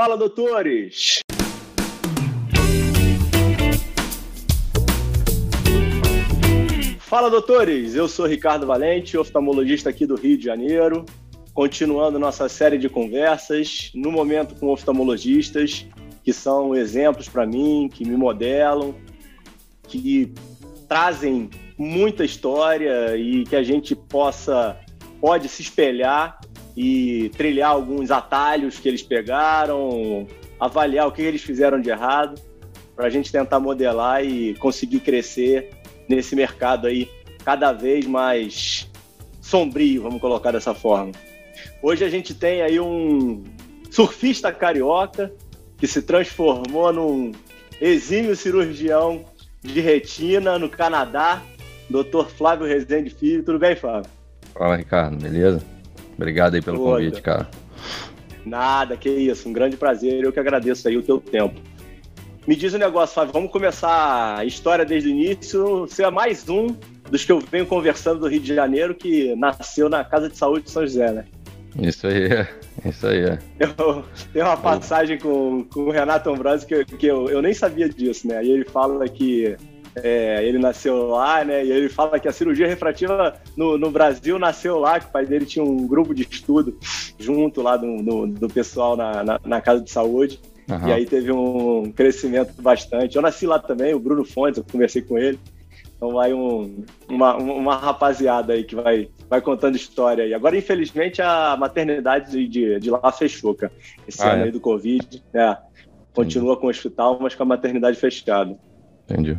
Fala, doutores! Fala, doutores! Eu sou Ricardo Valente, oftalmologista aqui do Rio de Janeiro, continuando nossa série de conversas, no momento com oftalmologistas que são exemplos para mim, que me modelam, que trazem muita história e que a gente possa pode se espelhar e trilhar alguns atalhos que eles pegaram, avaliar o que eles fizeram de errado, para a gente tentar modelar e conseguir crescer nesse mercado aí cada vez mais sombrio, vamos colocar dessa forma. Hoje a gente tem aí um surfista carioca que se transformou num exímio cirurgião de retina no Canadá, Dr. Flávio Rezende Filho. Tudo bem, Flávio? Fala, Ricardo, beleza? Obrigado aí pelo convite, cara. Nada, que isso, um grande prazer. Eu que agradeço aí o teu tempo. Me diz um negócio, Flávio, vamos começar a história desde o início. Você é mais um dos que eu venho conversando do Rio de Janeiro que nasceu na Casa de Saúde de São José, né? Isso aí, isso aí. Eu tenho uma passagem com, com o Renato Ambrosio que, que eu, eu nem sabia disso, né? E ele fala que é, ele nasceu lá, né? E ele fala que a cirurgia refrativa no, no, Brasil nasceu lá, que o pai dele tinha um grupo de estudo junto lá do, do, do pessoal na, na, na, casa de saúde. Uhum. E aí teve um crescimento bastante. Eu nasci lá também, o Bruno Fontes, eu conversei com ele. Então vai um, uma, uma rapaziada aí que vai, vai contando história aí. Agora, infelizmente, a maternidade de, de, de lá fechou, cara. Esse ah, ano é? aí do Covid. É, continua com o hospital, mas com a maternidade fechada. Entendi.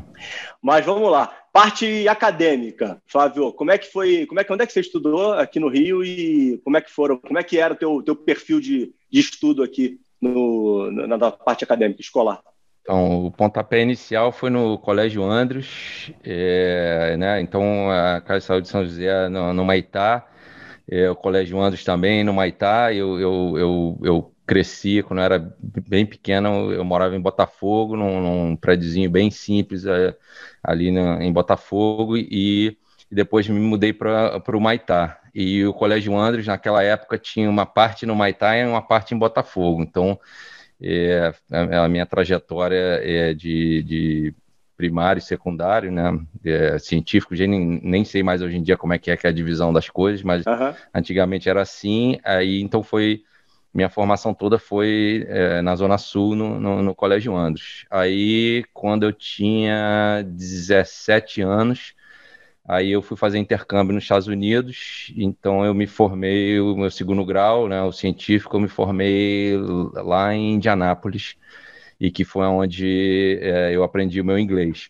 Mas vamos lá. Parte acadêmica, Flávio, como é que foi, como é que onde é que você estudou aqui no Rio e como é que foram, como é que era o teu, teu perfil de, de estudo aqui no, na parte acadêmica, escolar? Então, o pontapé inicial foi no Colégio Andros, é, né? Então, a Casa de Saúde de São José no, no Maitá, é, o Colégio Andros também no Maitá. Eu, eu, eu, eu cresci, quando eu era bem pequeno, eu morava em Botafogo, num, num prédiozinho bem simples é, ali no, em Botafogo, e, e, depois me mudei para o Maitá. E o Colégio Andres, naquela época, tinha uma parte no Maitá e uma parte em Botafogo. Então, é, a, minha trajetória é de, de primário e secundário, né? É, científico, nem, nem sei mais hoje em dia como é que é, que é a divisão das coisas, mas uhum. antigamente era assim. Aí então foi minha formação toda foi é, na Zona Sul, no, no, no, Colégio Andros. Aí, quando eu tinha 17 anos, aí eu fui fazer intercâmbio nos Estados Unidos, então eu me formei, o meu segundo grau, né, o científico, eu me formei lá em Indianápolis, e que foi onde é, eu aprendi o meu inglês.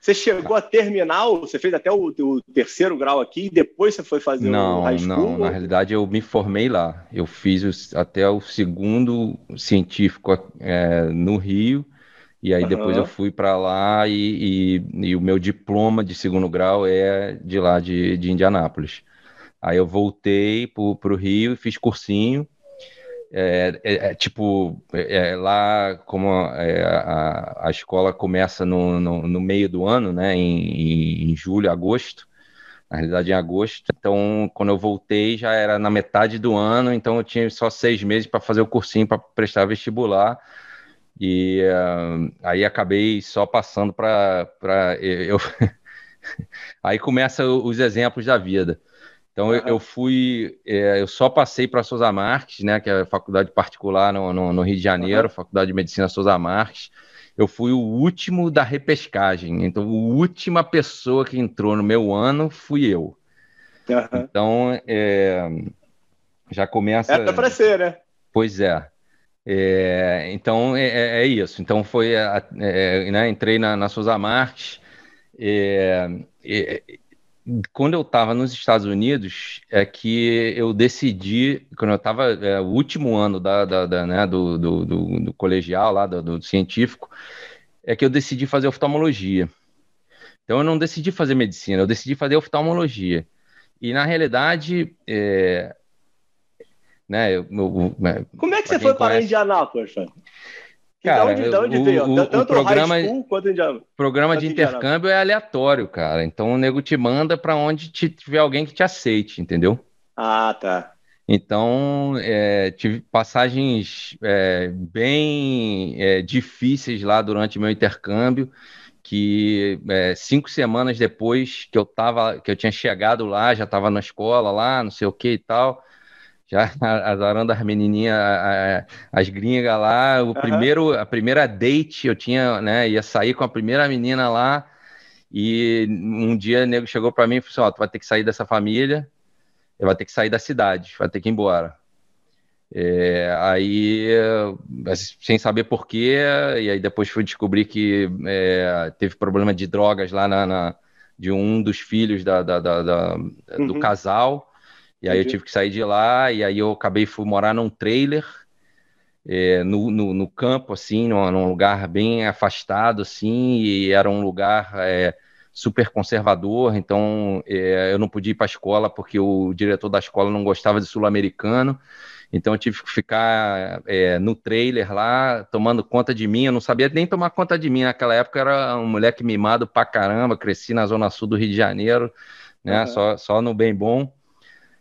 Você chegou a terminal? Você fez até o, o, terceiro grau aqui e depois você foi fazer não, o high school? Não, na realidade eu me formei lá. Eu fiz até o segundo científico é, no Rio e aí uhum. depois eu fui para lá e, e, e, o meu diploma de segundo grau é de lá de, de Indianápolis. Aí eu voltei para o Rio e fiz cursinho é, é, é, tipo, é, é lá como é, a, a escola começa no, no, no, meio do ano, né, em, em, julho, agosto, na realidade em agosto, então quando eu voltei já era na metade do ano, então eu tinha só seis meses para fazer o cursinho para prestar vestibular, e uh, aí acabei só passando para eu aí começa os exemplos da vida. Então uhum. eu, eu, fui, é, eu só passei para Souza Marques, né, que é a faculdade particular no, no, no Rio de Janeiro, uhum. Faculdade de Medicina Souza Marques. Eu fui o último da repescagem, então a última pessoa que entrou no meu ano fui eu. Uhum. Então é, já começa. É para ser, né? Pois é. é então é, é, é, isso. Então foi, é, né, entrei na, na Souza Marques. É, quando eu estava nos Estados Unidos, é que eu decidi, quando eu estava é, o último ano da, da, da né, do, do, do, do, colegial, lá, do, do, científico, é que eu decidi fazer oftalmologia. Então eu não decidi fazer medicina, eu decidi fazer oftalmologia. E na realidade, é, né, eu, eu, como é que você foi conhece... para Indianápolis, Fábio? Cara, de onde, de veio? O, Tanto o programa, high school quanto programa de intercâmbio é aleatório, cara. Então o nego te manda para onde te, tiver alguém que te aceite, entendeu? Ah, tá. Então, é, tive passagens é, bem é, difíceis lá durante meu intercâmbio, que é, cinco semanas depois que eu tava, que eu tinha chegado lá, já estava na escola lá, não sei o que e tal, já azarando as menininhas, as gringas lá, o uhum. primeiro, a primeira date eu tinha, né, ia sair com a primeira menina lá, e um dia o nego chegou para mim e falou assim, ó, tu vai ter que sair dessa família, vai ter que sair da cidade, vai ter que ir embora. É, aí, sem saber porquê, e aí depois fui descobrir que é, teve problema de drogas lá na, na de um dos filhos da, da, da, da uhum. do casal, e aí Entendi. eu tive que sair de lá, e aí eu acabei fui morar num trailer, é, no, no, no, campo, assim, num, num, lugar bem afastado, assim, e era um lugar é, super conservador, então é, eu não podia ir para a escola porque o diretor da escola não gostava de sul-americano, então eu tive que ficar no trailer lá, tomando conta de mim, eu não sabia nem tomar conta de mim, naquela época eu era um moleque mimado pra caramba, cresci na zona sul do Rio de Janeiro, né, uhum. só, só no bem bom,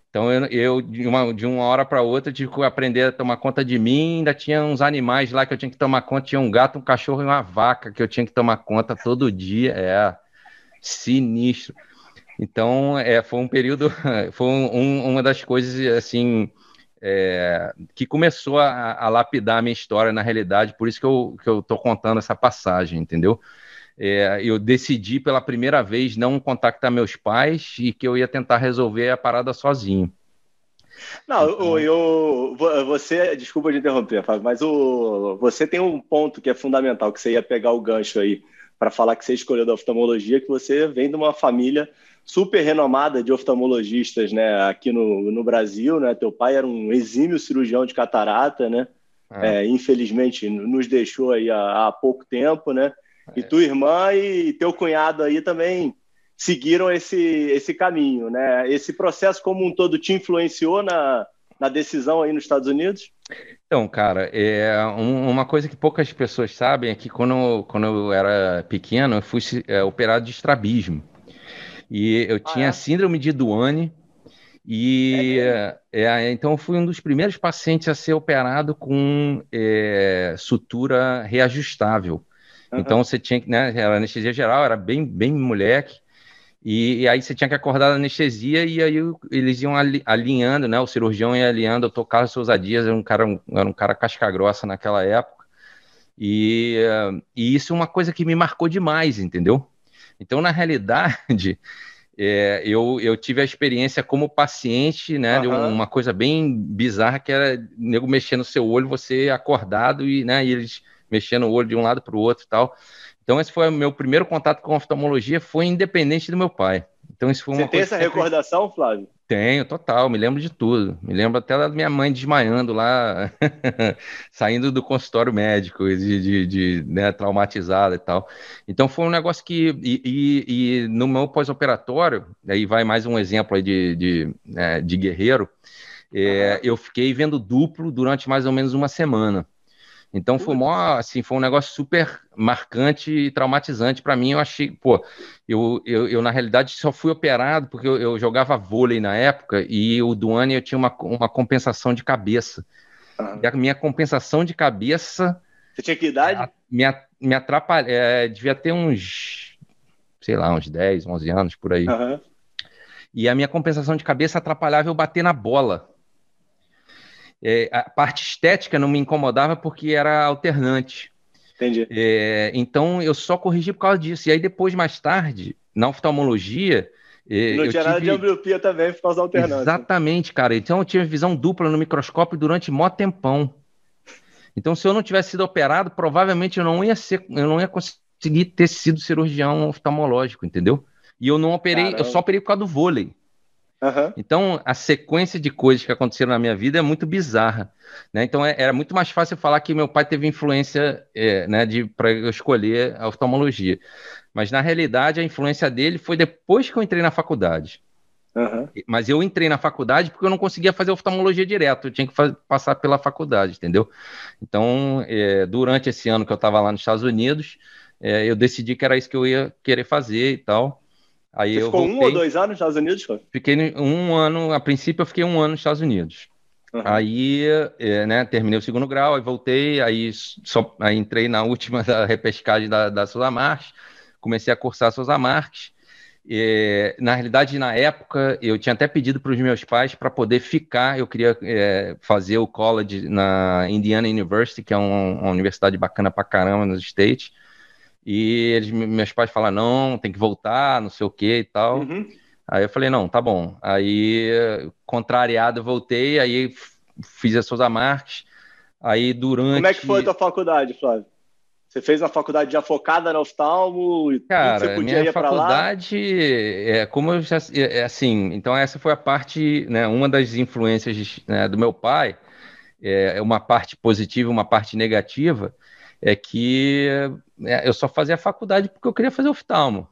então eu, eu de, uma, de uma hora para outra tive que aprender a tomar conta de mim. Ainda tinha uns animais lá que eu tinha que tomar conta. Tinha um gato, um cachorro e uma vaca que eu tinha que tomar conta todo dia. É sinistro. Então é, foi um período, foi um, uma das coisas assim é, que começou a, a, lapidar a minha história na realidade. Por isso que eu que eu tô contando essa passagem, entendeu? É, eu decidi pela primeira vez não contactar meus pais e que eu ia tentar resolver a parada sozinho. Não, então... eu, você, desculpa de interromper, Fábio, mas o, você tem um ponto que é fundamental, que você ia pegar o gancho aí para falar que você escolheu da oftalmologia, que você vem de uma família super renomada de oftalmologistas, né, aqui no, no Brasil, né, teu pai era um exímio cirurgião de catarata, né, é. É, infelizmente nos deixou aí há, há pouco tempo, né, e tua irmã e teu cunhado aí também seguiram esse, esse caminho, né? Esse processo como um todo te influenciou na, na decisão aí nos Estados Unidos? Então, cara, é um, uma coisa que poucas pessoas sabem é que quando, quando eu era pequeno, eu fui é, operado de estrabismo. E eu ah, tinha é? síndrome de Duane, e é, é, então eu fui um dos primeiros pacientes a ser operado com é, sutura reajustável. Uhum. Então você tinha que, né, era anestesia geral, era bem, bem moleque. E, e, aí você tinha que acordar da anestesia e aí eles iam alinhando, né? O cirurgião ia alinhando. Eu tocava Souza Dias, era um cara, era um cara casca grossa naquela época. E, e isso é uma coisa que me marcou demais, entendeu? Então, na realidade, é, eu, eu tive a experiência como paciente, né? Uhum. De uma coisa bem bizarra que era nego mexendo no seu olho, você acordado e, né, e eles mexendo o olho de um lado para o outro e tal. Então, esse foi o meu primeiro contato com oftalmologia, foi independente do meu pai. Então, isso foi uma Você tem essa sempre... recordação, Flávio? Tenho, total, me lembro de tudo. Me lembro até da minha mãe desmaiando lá, saindo do consultório médico, de, de, de né, traumatizada e tal. Então foi um negócio que. E, e, e no meu pós-operatório, aí vai mais um exemplo aí de, de, né, de guerreiro, é, eu fiquei vendo duplo durante mais ou menos uma semana. Então foi mó, assim, foi um negócio super marcante e traumatizante para mim. Eu achei, pô, eu, eu, eu, na realidade só fui operado porque eu, eu, jogava vôlei na época e o Duane eu tinha uma, uma compensação de cabeça. E a minha compensação de cabeça. Você tinha que idade? Me, me atrapalha. É, devia ter uns, sei lá, uns 10, 11 anos por aí. Uhum. E a minha compensação de cabeça atrapalhava eu bater na bola. É, a parte estética não me incomodava porque era alternante. Entendi. É, então eu só corrigi por causa disso. E aí depois, mais tarde, na oftalmologia. É, não tinha tive... nada de ambliopia também por causa da alternância. Exatamente, cara. Então eu tinha visão dupla no microscópio durante mó tempão. Então, se eu não tivesse sido operado, provavelmente eu não ia ser, eu não ia conseguir ter sido cirurgião oftalmológico, entendeu? E eu não operei, Caramba. eu só operei por causa do vôlei. Uhum. Então, a sequência de coisas que aconteceram na minha vida é muito bizarra. Né? Então, é, era muito mais fácil falar que meu pai teve influência é, né, para eu escolher a oftalmologia. Mas, na realidade, a influência dele foi depois que eu entrei na faculdade. Uhum. Mas eu entrei na faculdade porque eu não conseguia fazer oftalmologia direto, eu tinha que passar pela faculdade, entendeu? Então, é, durante esse ano que eu estava lá nos Estados Unidos, é, eu decidi que era isso que eu ia querer fazer e tal. Aí Você ficou voltei, um ou dois anos nos Estados Unidos? Fiquei um ano, a princípio eu fiquei um ano nos Estados Unidos. Uhum. Aí, é, né, terminei o segundo grau, aí voltei, aí só aí entrei na última da repescagem da, da Souza Marques, comecei a cursar Souza Marques. E, na realidade, na época, eu tinha até pedido para os meus pais para poder ficar. Eu queria é, fazer o college na Indiana University, que é um, uma universidade bacana para caramba nos States. E eles, meus pais falaram: não, tem que voltar, não sei o que e tal. Uhum. Aí eu falei, não, tá bom. Aí, contrariado, voltei, aí fiz as Souza Marques. Aí durante. Como é que foi a tua faculdade, Flávio? Você fez uma faculdade já focada no oftalmo? E Cara, você podia minha ir faculdade, é, como eu já, é, é, assim, então essa foi a parte, né, uma das influências né, do meu pai, é, é uma parte positiva, uma parte negativa, é que é, eu só fazia faculdade porque eu queria fazer oftalmo.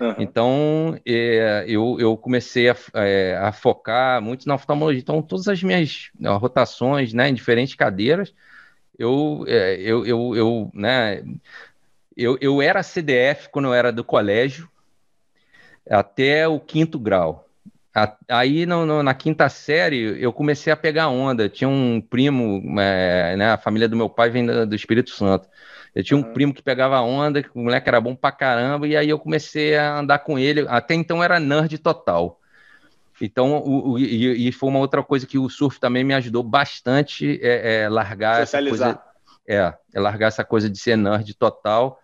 Uhum. Então, é, eu, eu comecei a, é, a, focar muito na oftalmologia. Então, todas as minhas né, rotações né, em diferentes cadeiras, eu, é, eu, eu, eu, né, eu, eu era CDF quando eu era do colégio, até o quinto grau. Aí, no, no, na quinta série, eu comecei a pegar onda. Tinha um primo, é, né, a família do meu pai vem do, do Espírito Santo. Eu tinha um uhum. primo que pegava onda, que o moleque era bom pra caramba, e aí eu comecei a andar com ele. Até então era nerd total. Então, o, o, e, e, foi uma outra coisa que o surf também me ajudou bastante é, é largar Socializar. essa coisa. É, é, largar essa coisa de ser nerd total.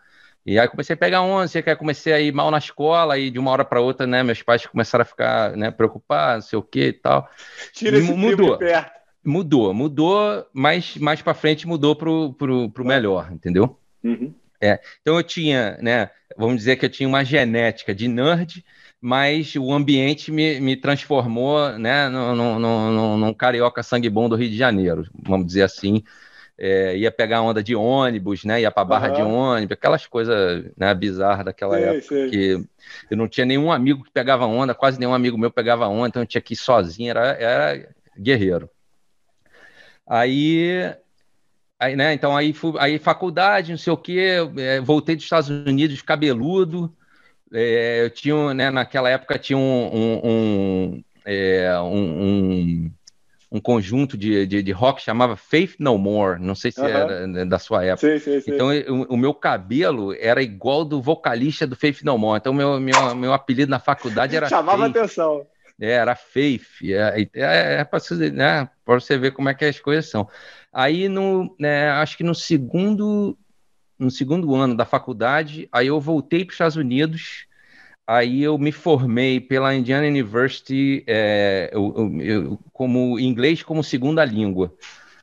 E aí comecei a pegar onda, sei que comecei a ir mal na escola, e de uma hora para outra, né, meus pais começaram a ficar, né, preocupados, não sei o que e tal. Tira esse mudou. Mudou, mudou, mas mais para frente mudou pro, pro, pro melhor, entendeu? Uhum. É, então eu tinha, né, vamos dizer que eu tinha uma genética de nerd, mas o ambiente me, me transformou, né, num, num, num, num carioca sangue bom do Rio de Janeiro, vamos dizer assim. É, ia pegar onda de ônibus, né? Ia para barra uhum. de ônibus, aquelas coisas né, bizarras daquela sei, época sei. que eu não tinha nenhum amigo que pegava onda, quase nenhum amigo meu pegava onda, então eu tinha que ir sozinho, era, era guerreiro. Aí Aí, né, então aí, fui, aí faculdade, não sei o quê, é, voltei dos Estados Unidos cabeludo. É, eu tinha, né, naquela época tinha um, um, um, é, um, um conjunto de, de, de, rock chamava Faith No More, não sei se uhum. era né, da sua época. Sim, sim, sim. Então o, o, meu cabelo era igual do vocalista do Faith No More. Então meu, meu, meu apelido na faculdade era Chamava Faith. atenção. É, era Faith. É, é, é para você, né, você ver como é que as coisas são. Aí, no, né, acho que no segundo, no segundo ano da faculdade, aí eu voltei para os Estados Unidos, aí eu me formei pela Indiana University é, eu, eu, como inglês como segunda língua.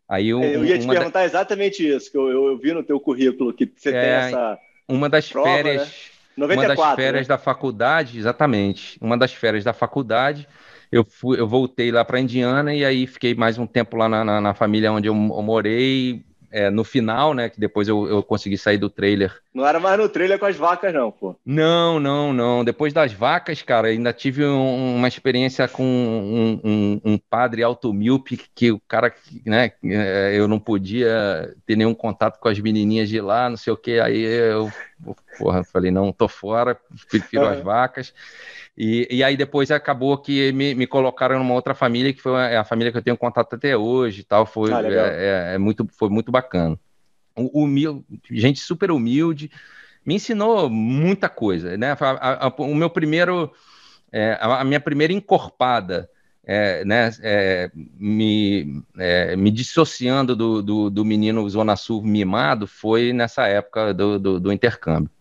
Aí eu, eu ia te perguntar da... exatamente isso, que eu, vi no teu currículo que você é, tem essa uma das prova, férias, né? 94, uma das férias né? da faculdade, exatamente, uma das férias da faculdade, eu, fui, eu voltei lá para Indiana e aí fiquei mais um tempo lá na, na, na família onde eu, eu morei. É, no final, né? Que depois eu, eu consegui sair do trailer. Não era mais no trailer com as vacas, não, pô. Não, não, não. Depois das vacas, cara, ainda tive um, uma experiência com um, um, um padre que o cara, né? É, eu não podia ter nenhum contato com as menininhas de lá, não sei o que. Aí eu, porra, falei, não, tô fora, prefiro as vacas. E, e aí depois acabou que me, me colocaram numa outra família, que foi a, a família que eu tenho contato até hoje tal. Foi, ah, é, é, é, muito, foi muito bacana. Humilde, gente super humilde, me ensinou muita coisa, né? A, a, o meu primeiro, é, a, minha primeira encorpada, é, né, é, me, é, me dissociando do, do, do, menino Zona Sul mimado foi nessa época do, do, do intercâmbio.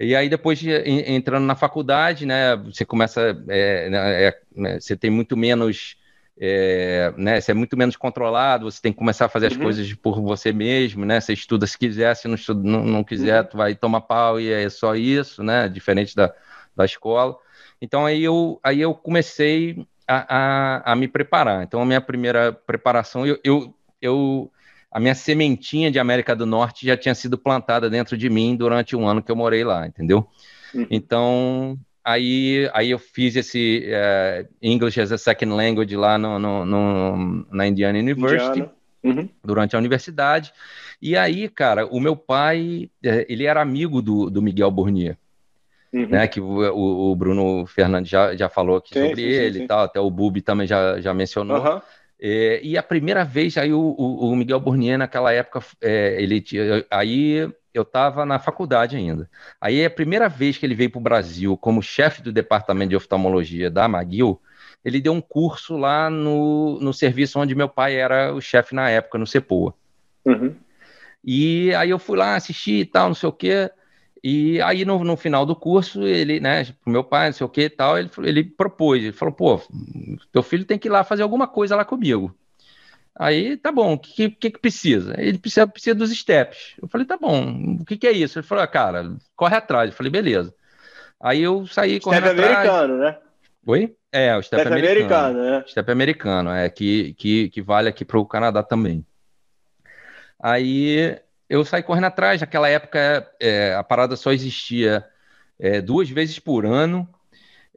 E aí depois de, entrando na faculdade, né, você começa, é, né, é, né, você tem muito menos, é, né, você é muito menos controlado, você tem que começar a fazer as uhum. coisas por você mesmo, né, você estuda se quiser, se não, estuda, não, não quiser, uhum. tu vai tomar pau e é só isso, né, diferente da, da escola. Então aí eu, aí eu comecei a, a, a me preparar. Então a minha primeira preparação, eu, eu, eu a minha sementinha de América do Norte já tinha sido plantada dentro de mim durante um ano que eu morei lá, entendeu? Uhum. Então, aí, aí eu fiz esse uh, English as a Second Language lá no, no, no na Indiana University, Indiana. Uhum. durante a universidade. E aí, cara, o meu pai, eh, ele era amigo do, do Miguel Burnier. Uhum. Né, que o, o, Bruno Fernandes já, já falou aqui sim, sobre sim, ele sim, e tal, até o Bubi também já, já mencionou. É, e a primeira vez, aí o, o, o Miguel Burnier, naquela época, é, ele aí eu estava na faculdade ainda. Aí a primeira vez que ele veio para o Brasil como chefe do departamento de oftalmologia da McGill, ele deu um curso lá no, no serviço onde meu pai era o chefe na época, no CEPOA. Uhum. E aí eu fui lá assistir e tal, não sei o quê. E aí, no, no final do curso, ele, né, pro meu pai, não sei o que e tal, ele, ele propôs, ele falou, pô, teu filho tem que ir lá fazer alguma coisa lá comigo. Aí, tá bom, o que, que, que, precisa? Ele precisa, precisa dos steps. Eu falei, tá bom, o que, que é isso? Ele falou, ah, cara, corre atrás. Eu falei, beleza. Aí eu saí correndo step atrás. americano, né? Oi? É, o step, step americano. americano né? Step americano, é, que, que, que vale aqui para o Canadá também. Aí eu saí correndo atrás. Naquela época, é, a parada só existia é, duas vezes por ano.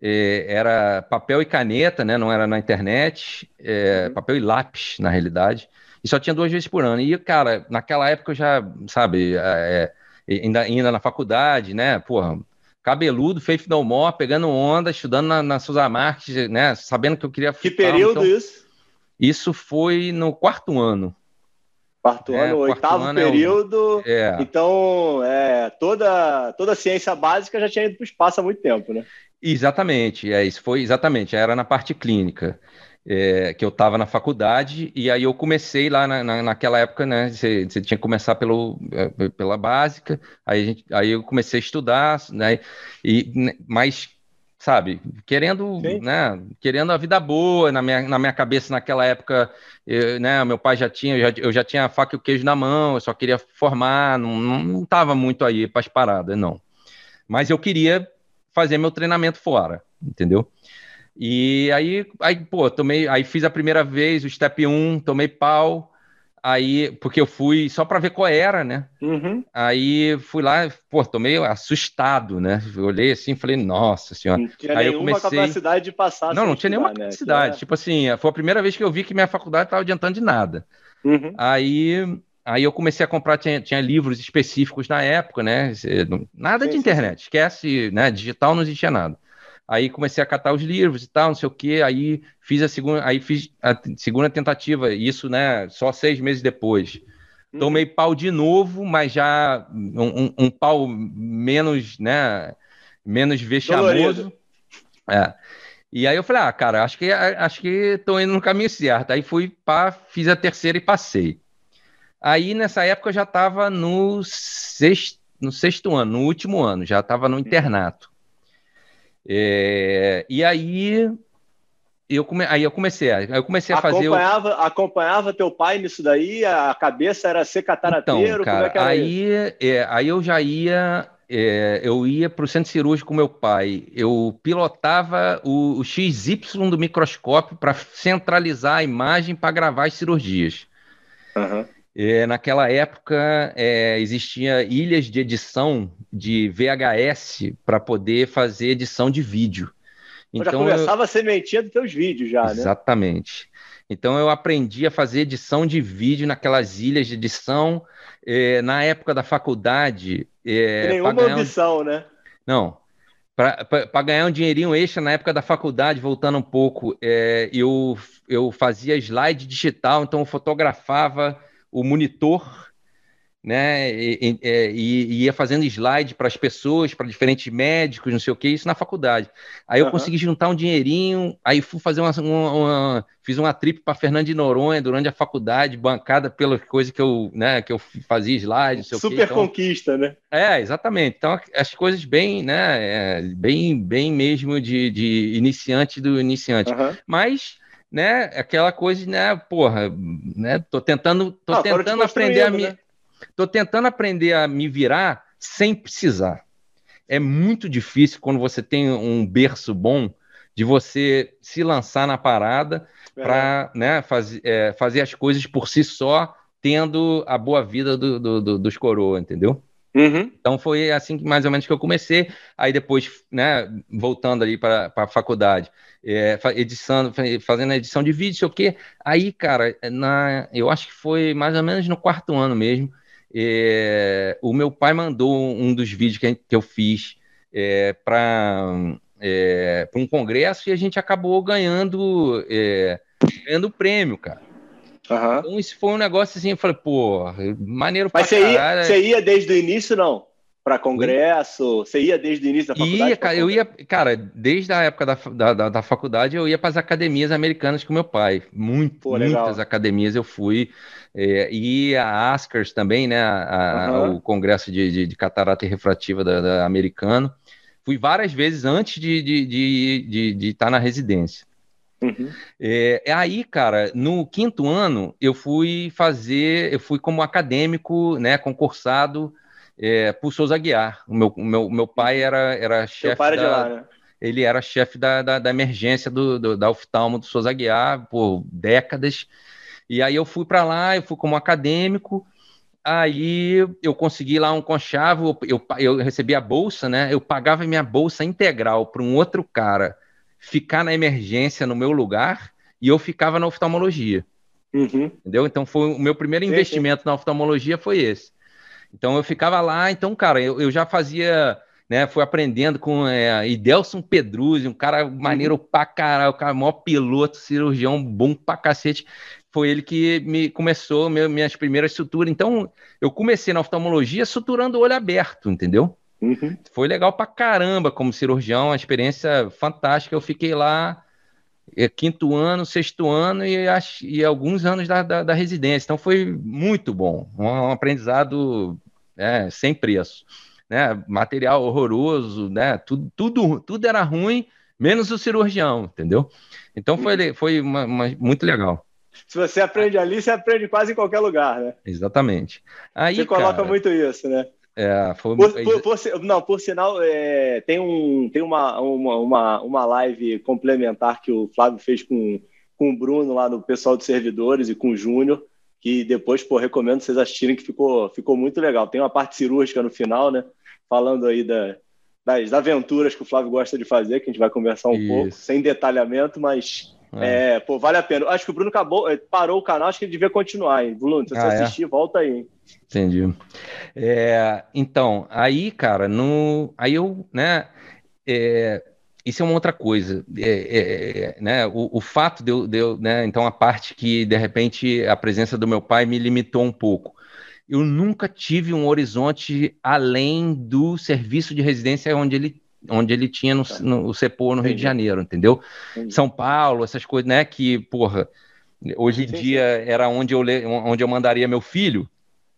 É, era papel e caneta, né? Não era na internet. É, uhum. Papel e lápis, na realidade. E só tinha duas vezes por ano. E, cara, naquela época eu já, sabe, é, é, ainda, ainda na faculdade, né? Porra, cabeludo, Faith No More, pegando onda, estudando na, na Sousa Marques, né? Sabendo que eu queria... Que período então, isso? Isso foi no quarto ano. Quarto é, ano, oitavo ano período. É o... é. Então, é, toda, toda a ciência básica já tinha ido para o espaço há muito tempo, né? Exatamente, é, isso foi exatamente, era na parte clínica. É, que eu estava na faculdade, e aí eu comecei lá na, na, naquela época, né? Você, você, tinha que começar pelo, é, pela básica, aí, gente, aí eu comecei a estudar, né? E, né, mas sabe? Querendo, né? Querendo a vida boa na minha, na minha cabeça naquela época, eu, né? Meu pai já tinha, eu já, eu já tinha a faca e o queijo na mão, eu só queria formar, não, não tava muito aí para as paradas, não. Mas eu queria fazer meu treinamento fora, entendeu? E aí, aí, pô, tomei, aí fiz a primeira vez o step 1, tomei pau, Aí, porque eu fui só para ver qual era, né? Uhum. Aí fui lá, pô, tô meio assustado, né? Eu olhei assim e falei, nossa senhora. Não tinha aí nenhuma eu comecei... capacidade de passar. Não, não tinha nenhuma né? capacidade. Tipo assim, foi a primeira vez que eu vi que minha faculdade estava adiantando de nada. Uhum. Aí, aí eu comecei a comprar, tinha, tinha, livros específicos na época, né? Nada sim, de internet, sim. esquece, né? Digital não existia nada. Aí comecei a catar os livros e tal, não sei o quê. Aí fiz a segunda, aí fiz a segunda tentativa, isso, né? Só seis meses depois. Tomei pau de novo, mas já um, um, pau menos, né? Menos vexamoso. É. E aí eu falei, ah, cara, acho que acho que tô indo no caminho certo. Aí fui para fiz a terceira e passei. Aí nessa época eu já estava no sexto, no sexto ano, no último ano, já estava no hum. internato. É, e aí eu, come, aí eu comecei, aí eu comecei a acompanhava, fazer. Acompanhava teu pai nisso daí? A cabeça era ser catarateiro? Então, cara, é aí, é, aí eu já ia. É, eu ia para o centro cirúrgico com meu pai. Eu pilotava o, o XY do microscópio para centralizar a imagem para gravar as cirurgias. Uhum. É, naquela época é, existia ilhas de edição de VHS para poder fazer edição de vídeo. Então, já começava eu... a sementinha dos teus vídeos já, né? Exatamente. Então eu aprendi a fazer edição de vídeo naquelas ilhas de edição. É, na época da faculdade. É, nenhuma audição, né? Não. Para ganhar um dinheirinho extra na época da faculdade, voltando um pouco, é, eu, eu fazia slide digital, então eu fotografava o monitor, né, e, e, e ia fazendo slide para as pessoas, para diferentes médicos, não sei o que, isso na faculdade. Aí eu uhum. consegui juntar um dinheirinho, aí fui fazer uma, uma, uma fiz uma trip para Fernando de Noronha durante a faculdade, bancada pela coisa que eu, né, que eu fazia slide, não Super então, conquista, né? É, exatamente. Então as coisas bem, né, é, bem, bem mesmo de, de iniciante do iniciante. Uhum. Mas né, aquela coisa, né, porra, né, tô tentando, tô ah, tentando aprender a me, né? tô tentando aprender a me virar sem precisar. É muito difícil quando você tem um berço bom de você se lançar na parada para né, faz, é, fazer as coisas por si só, tendo a boa vida do, do, do, dos coroas, entendeu? Uhum. Então foi assim mais ou menos que eu comecei. Aí depois, né, voltando ali para a faculdade, é, edição, fazendo a edição de vídeo, sei o quê. Aí, cara, na, eu acho que foi mais ou menos no quarto ano mesmo. É, o meu pai mandou um dos vídeos que, que eu fiz é, para é, um congresso e a gente acabou ganhando é, ganhando prêmio, cara. Uhum. Então isso foi um negócio assim, eu falei, pô, maneiro Mas pra você ia, você ia desde o início, não? Para congresso? Você ia desde o início da faculdade? Ia, cara, eu ia, cara, desde a época da, da, da faculdade, eu ia para as academias americanas com meu pai. Muito, Pô, muitas academias eu fui. É, e a Askers também, né? A, uhum. O Congresso de, de, de, Catarata e Refrativa da, da, americano. Fui várias vezes antes de, de, de, de, de estar na residência. Uhum. É, aí, cara, no quinto ano, eu fui fazer, eu fui como acadêmico, né, concursado é, por Souza Guiar. O meu, meu, meu pai era, era chefe da... Lá, né? Ele era chefe da, da, da emergência do, do, da oftalmo do Souza Guiar por décadas. E aí eu fui para lá, eu fui como acadêmico, aí eu consegui lá um conchavo, eu, eu recebi a bolsa, né? Eu pagava minha bolsa integral para um outro cara ficar na emergência no meu lugar e eu ficava na oftalmologia. Uhum. Entendeu? Então foi o meu primeiro sim, investimento sim. na oftalmologia foi esse. Então eu ficava lá, então, cara, eu, eu já fazia, né? Fui aprendendo com é, Idelson Pedruzzi, um cara maneiro uhum. pra caralho, o cara maior piloto, cirurgião bom pra cacete. Foi ele que me começou meu, minhas primeiras suturas. Então, eu comecei na oftalmologia suturando o olho aberto, entendeu? Uhum. Foi legal pra caramba como cirurgião, uma experiência fantástica. Eu fiquei lá é, quinto ano, sexto ano e, e alguns anos da, da, da, residência. Então foi muito bom, um, um aprendizado é, sem preço. Né? Material horroroso, né? tudo, tudo, tudo era ruim, menos o cirurgião, entendeu? Então foi, foi uma, uma, muito legal. Se você aprende ali, você aprende quase em qualquer lugar, né? Exatamente. Aí, você coloca cara, muito isso, né? É, foi... por, por, por, não, por sinal, é, tem, um, tem uma, uma, uma, uma live complementar que o Flávio fez com, com o Bruno lá no pessoal de servidores e com o Júnior, que depois, pô, recomendo vocês assistirem, que ficou, ficou muito legal. Tem uma parte cirúrgica no final, né? Falando aí da, das aventuras que o Flávio gosta de fazer, que a gente vai conversar um Isso. pouco, sem detalhamento, mas é. é. pô, vale a pena. Acho que o Bruno acabou, é, parou o canal, acho que ele devia continuar, hein? Bruno, se você ah, é? assistir, é? volta aí. Hein? Entendi. É, então, aí, cara, no, aí eu, né, é, isso é uma outra coisa, é, né, o, o, fato de eu, de eu, né, então a parte que, de repente, a presença do meu pai me limitou um pouco. Eu nunca tive um horizonte além do serviço de residência onde ele onde ele tinha no, no o CEPO no Rio de Janeiro, entendeu? Entendi. São Paulo, essas coisas, né? Que, porra, hoje em dia era onde eu, onde eu mandaria meu filho,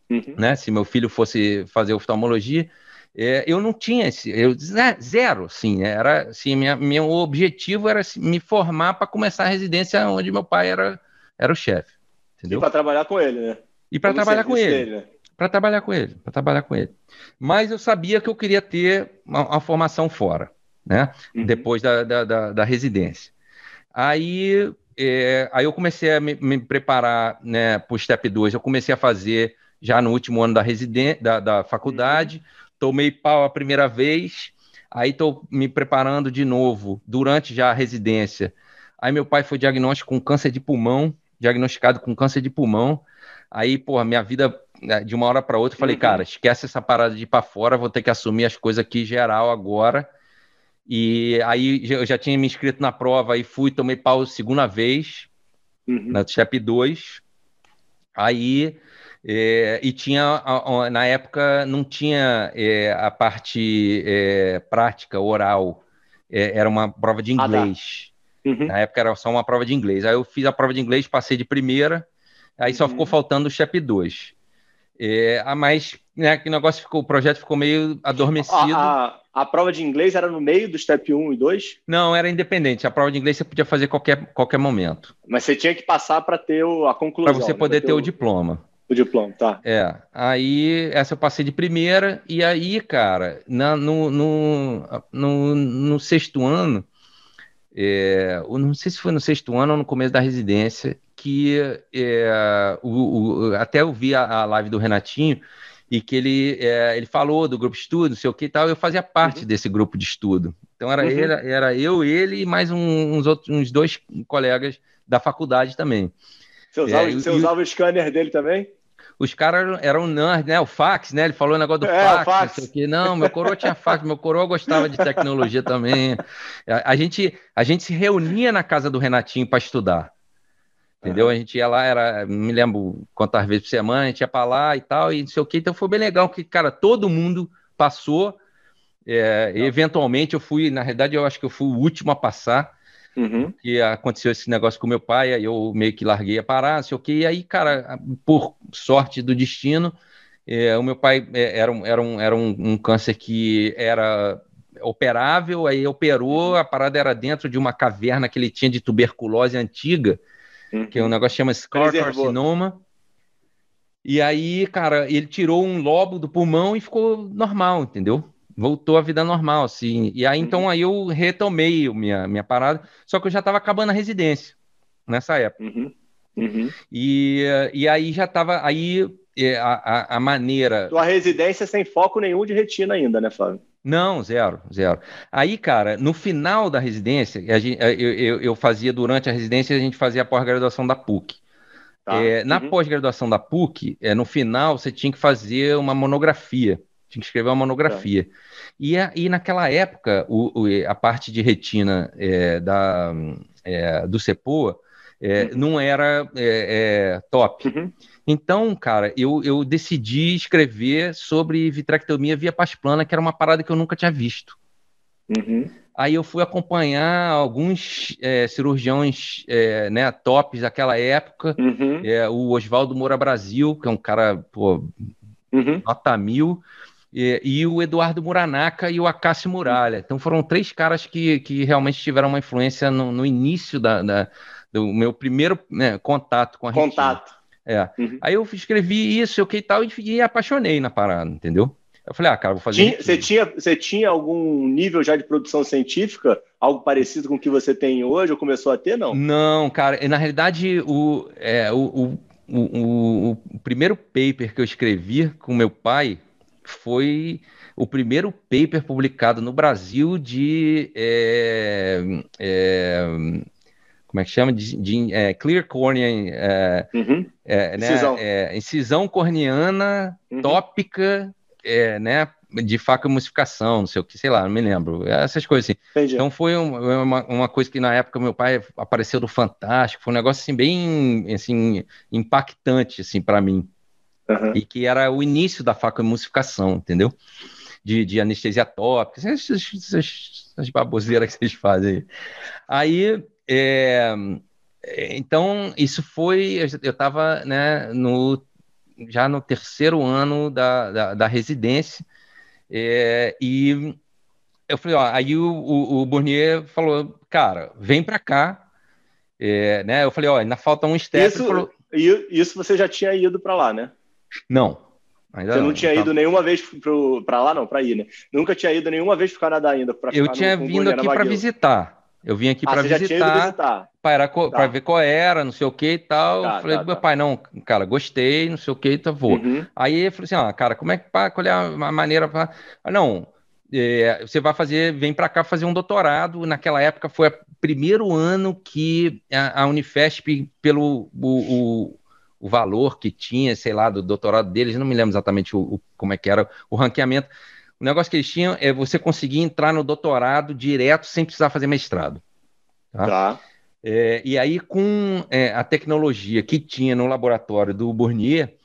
uhum. né? Se meu filho fosse fazer oftalmologia, é, eu não tinha esse, eu zero, sim, era assim, minha, meu objetivo era me formar para começar a residência onde meu pai era, era o chefe, entendeu? E para trabalhar com ele, né? E para trabalhar com ele. Dele, né? Para trabalhar com ele, para trabalhar com ele. Mas eu sabia que eu queria ter uma, uma formação fora, né? Uhum. Depois da, da, da, da, residência. Aí, é, aí eu comecei a me, me preparar né, para o Step 2. Eu comecei a fazer já no último ano da, residen da, da faculdade. Uhum. Tomei pau a primeira vez. Aí estou me preparando de novo durante já a residência. Aí meu pai foi diagnosticado com câncer de pulmão, diagnosticado com câncer de pulmão. Aí, pô, minha vida de uma hora para outra, falei, uhum. cara, esquece essa parada de ir para fora, vou ter que assumir as coisas aqui geral agora. E aí eu já tinha me inscrito na prova e fui, tomei pau segunda vez, uhum. na Step 2. Aí, é, e tinha, na época, não tinha é, a parte é, prática, oral, é, era uma prova de inglês. Ah, tá. uhum. Na época era só uma prova de inglês. Aí eu fiz a prova de inglês, passei de primeira, aí só ficou uhum. faltando o Step 2. É, mas né, que negócio ficou, o projeto ficou meio adormecido. A, a, a, prova de inglês era no meio do step 1 e 2? Não, era independente. A prova de inglês você podia fazer qualquer, qualquer momento. Mas você tinha que passar para ter o, a conclusão. Para você poder ter, ter o, o diploma. O diploma, tá. É. Aí, essa eu passei de primeira, e aí, cara, na, no, no, no, no sexto ano, é, não sei se foi no sexto ano ou no começo da residência, que é, o, o, até eu vi a, a, live do Renatinho e que ele, é, ele falou do grupo de estudo, não sei o que e tal, eu fazia parte uhum. desse grupo de estudo. Então era, uhum. ele, era eu, ele e mais um, uns, outros, uns dois colegas da faculdade também. Você usava, é, você usava o scanner dele também? os caras eram nerds, né? O fax, né? Ele falou o negócio do é, fax, fax. Não, sei não, meu coroa tinha fax, meu coroa gostava de tecnologia também. A, a, gente, a gente se reunia na casa do Renatinho para estudar. Entendeu? Uhum. A gente ia lá, era, não me lembro quantas vezes por semana, a gente ia para lá e tal, e não sei o que. Então foi bem legal, que, cara, todo mundo passou. É, eventualmente eu fui, na realidade, eu acho que eu fui o último a passar. Uhum. Que aconteceu esse negócio com meu pai, aí eu meio que larguei a parar, não sei o que. E aí, cara, por sorte do destino, é, o meu pai é, era, um, era, um, era um, um câncer que era operável, aí operou, a parada era dentro de uma caverna que ele tinha de tuberculose antiga uhum. que é um negócio que chama sclerocarcinoma. E aí, cara, ele tirou um lobo do pulmão e ficou normal, entendeu? Voltou à vida normal, assim. E aí, então, uhum. aí eu retomei minha, minha parada, só que eu já estava acabando a residência nessa época. Uhum. Uhum. E, e aí já estava aí é, a, a, a, maneira. Tua residência sem foco nenhum de retina ainda, né, Flávio? Não, zero, zero. Aí, cara, no final da residência, gente, eu, eu, eu, fazia durante a residência, a gente fazia a pós-graduação da PUC. Tá. É, na uhum. pós-graduação da PUC, é, no final, você tinha que fazer uma monografia, tinha que escrever uma monografia. Tá. E, a, e naquela época, o, o, a parte de retina é, da, do CEPOA uhum. não era top. Uhum. Então, cara, eu, eu decidi escrever sobre vitrectomia via plana, que era uma parada que eu nunca tinha visto. Uhum. Aí eu fui acompanhar alguns é, cirurgiões é, né, tops daquela época, uhum. é, o Oswaldo Moura Brasil, que é um cara, pô, uhum. nota mil, e, e, o Eduardo Muranaka e o Acácio Muralha. Então foram três caras que, que realmente tiveram uma influência no, no início da, da, do meu primeiro né, contato com a Contato. Retina. É. Uhum. Aí eu escrevi isso, eu que tal, e, e apaixonei na parada, entendeu? Eu falei, ah, cara, vou fazer. Tinha, você, tinha, você tinha algum nível já de produção científica? Algo parecido com o que você tem hoje, ou começou a ter, não? Não, cara, na realidade, o, é, o, o, o, o primeiro paper que eu escrevi com meu pai foi o primeiro paper publicado no Brasil de é, é, como é que chama? De, de é, clear cornea, é, uhum. é, né? incisão. É, incisão corneana uhum. tópica, é, né? De faca emulsificação, não sei o que, sei lá, não me lembro. Essas coisas assim. Entendi. Então foi uma, uma coisa que na época meu pai apareceu do Fantástico, foi um negócio assim bem assim, impactante assim, para mim. Uhum. E que era o início da faca emulsificação, entendeu? De, de anestesia tópica, essas, essas, essas baboseiras que vocês fazem. Aí é, então, isso foi. Eu estava né, no, já no terceiro ano da, da, da residência, é, e eu falei: ó, aí o, o, o Burnier falou, cara, vem para cá. É, né, eu falei: ó, ainda falta um step. Isso, falou, isso você já tinha ido para lá, né? Não. Ainda você não, não tinha ido nenhuma vez para lá, não, para ir, né? Nunca tinha ido nenhuma vez para o Canadá ainda. eu tinha no, vindo aqui para visitar. Eu vim aqui ah, para visitar, visitar. para tá. ver qual era, não sei o que e tal. Tá, falei, tá, meu tá. pai, não, cara, gostei, não sei o que, então vou. Uhum. Aí ele falou assim, ah, cara, como é que qual é a maneira para. Ah, não, é, você vai fazer, vem para cá fazer um doutorado. Naquela época foi o primeiro ano que a, a Unifesp, pelo o, o, o, valor que tinha, sei lá, do doutorado deles, não me lembro exatamente o, o como é que era o ranqueamento o negócio que eles tinham é você conseguir entrar no doutorado direto sem precisar fazer mestrado. Tá. tá. É, e aí, com é, a tecnologia que tinha no laboratório do Bournier,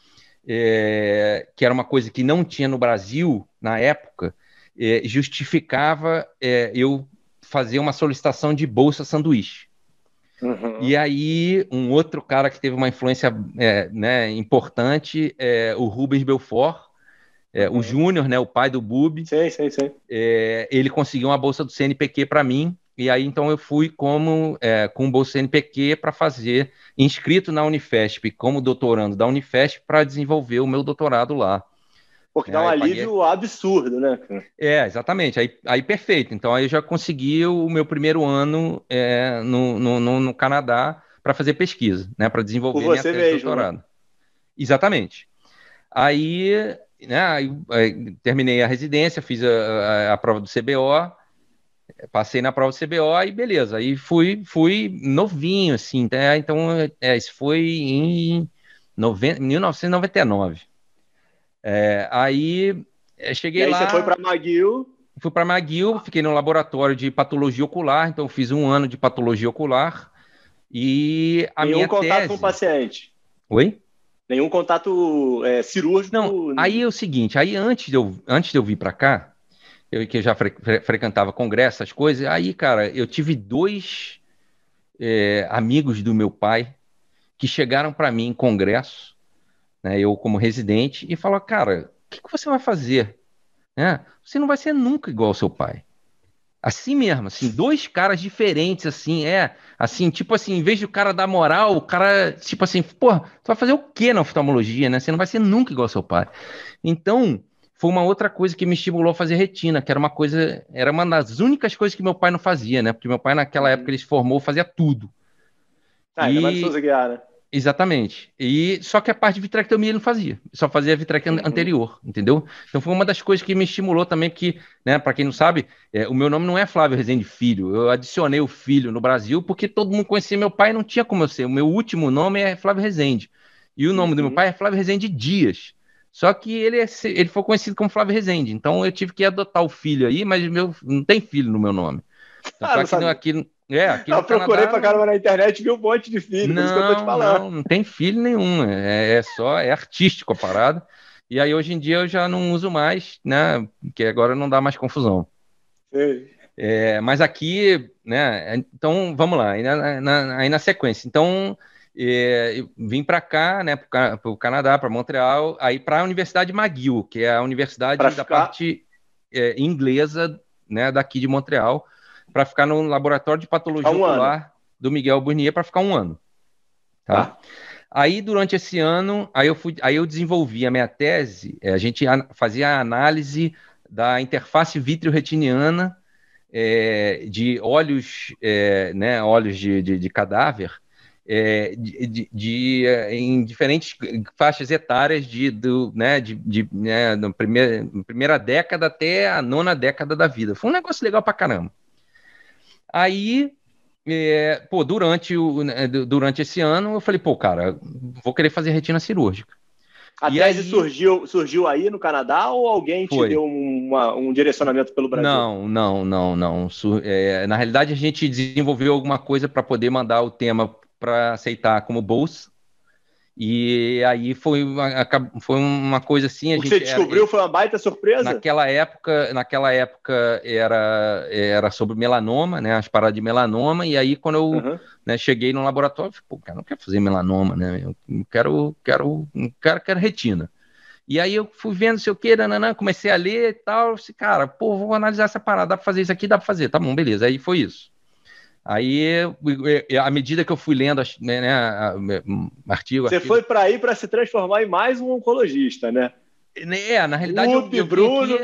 é, que era uma coisa que não tinha no Brasil na época, é, justificava é, eu fazer uma solicitação de bolsa sanduíche. Uhum. E aí, um outro cara que teve uma influência é, né, importante, é, o Rubens Belfort, é, uhum. O Júnior, né, o pai do Bubi, sim, sim, sim. É, ele conseguiu uma bolsa do CNPq para mim, e aí então eu fui como é, com bolsa CNPq para fazer, inscrito na Unifesp, como doutorando da Unifesp, para desenvolver o meu doutorado lá. Porque dá um alívio paguei... absurdo, né? É, exatamente. Aí, aí perfeito. Então aí eu já consegui o meu primeiro ano é, no, no, no, no, Canadá para fazer pesquisa, né? Para desenvolver Por você minha tese mesmo, doutorado. Né? Exatamente. Aí né, terminei a residência, fiz a, a, a, prova do CBO, passei na prova do CBO e beleza. Aí fui, fui novinho, assim, né? Então, é, isso foi em 90, 1999. É, aí é, cheguei aí lá. Você foi para McGill? Fui para McGill, fiquei no laboratório de patologia ocular, então fiz um ano de patologia ocular. E a Nenhum minha contato tese... com o paciente. Oi? Nenhum contato é, cirúrgico. Não, aí é o seguinte, aí antes de eu, antes de eu vir para cá, eu que já fre, fre, frequentava congresso, essas coisas, aí, cara, eu tive dois é, amigos do meu pai que chegaram para mim em congresso, né, eu como residente, e falaram, cara, o que, que, você vai fazer? É, você não vai ser nunca igual ao seu pai. Assim mesmo, assim, dois caras diferentes, assim, é, assim, tipo assim, em vez do cara dar moral, o cara, tipo assim, porra, tu vai fazer o quê na oftalmologia, né? Você não vai ser nunca igual ao seu pai. Então, foi uma outra coisa que me estimulou a fazer retina, que era uma coisa, era uma das únicas coisas que meu pai não fazia, né? Porque meu pai, naquela época, ele se formou, fazia tudo. Ah, e... ainda mais guiar, né? Exatamente. E só que a parte de vitrectomia ele não fazia, só fazia a vitrectomia uhum. anterior, entendeu? Então foi uma das coisas que me estimulou também, porque, né, para quem não sabe, é, o meu nome não é Flávio Rezende Filho. Eu adicionei o filho no Brasil porque todo mundo conhecia meu pai e não tinha como eu ser. O meu último nome é Flávio Rezende. E o nome uhum. do meu uhum. pai é Flávio Rezende Dias. Só que ele, é, ele foi conhecido como Flávio Rezende. Então eu tive que adotar o filho aí, mas meu, não tem filho no meu nome. Então, ah, aqui, aqui, é, aqui eu procurei Canadá, pra caramba na internet e vi um monte de filho, não, por isso que eu tô te falando. Não, não tem filho nenhum, é, é só, é artístico a parada. E aí hoje em dia eu já não uso mais, né? Porque agora não dá mais confusão. É, mas aqui, né? Então vamos lá, aí na, na, aí na sequência. Então é, vim para cá, né? Para o Canadá, para Montreal, aí para a Universidade McGill, que é a universidade pra da ficar... parte é, inglesa, né? Daqui de Montreal para ficar no laboratório de patologia um ocular ano. do Miguel Burnier para ficar um ano. Tá? tá? Aí, durante esse ano, aí eu, fui, aí eu desenvolvi a minha tese, é, a gente fazia a análise da interface vítreo-retiniana é, de olhos, é, né, olhos de, de, de cadáver, é, de, de, é, em diferentes faixas etárias de, do, né, de, de né, na primeira, primeira década até a nona década da vida. Foi um negócio legal pra caramba. Aí, é, pô, durante, o, né, durante esse ano, eu falei, pô, cara, vou querer fazer retina cirúrgica. A e tese aí... surgiu, surgiu aí no Canadá ou alguém Foi. te deu uma, um direcionamento pelo Brasil? Não, não, não, não. É, na realidade, a gente desenvolveu alguma coisa para poder mandar o tema para aceitar como bolsa. E aí foi uma, foi uma coisa assim. o que você descobriu era, foi uma baita surpresa? Naquela época, naquela época era, era sobre melanoma, né? As paradas de melanoma, e aí quando eu uhum. né, cheguei no laboratório, eu falei, pô, cara, não quero fazer melanoma, né? Eu quero, quero, quero, quero retina. E aí eu fui vendo se eu queira, nanã, comecei a ler e tal, disse, cara, pô, vou analisar essa parada, dá pra fazer isso aqui, dá pra fazer, tá bom, beleza. Aí foi isso. Aí, à medida que eu fui lendo né, né, artigo. Você artigo... foi para aí para se transformar em mais um oncologista, né? É, na realidade. Up, eu, eu Bruno.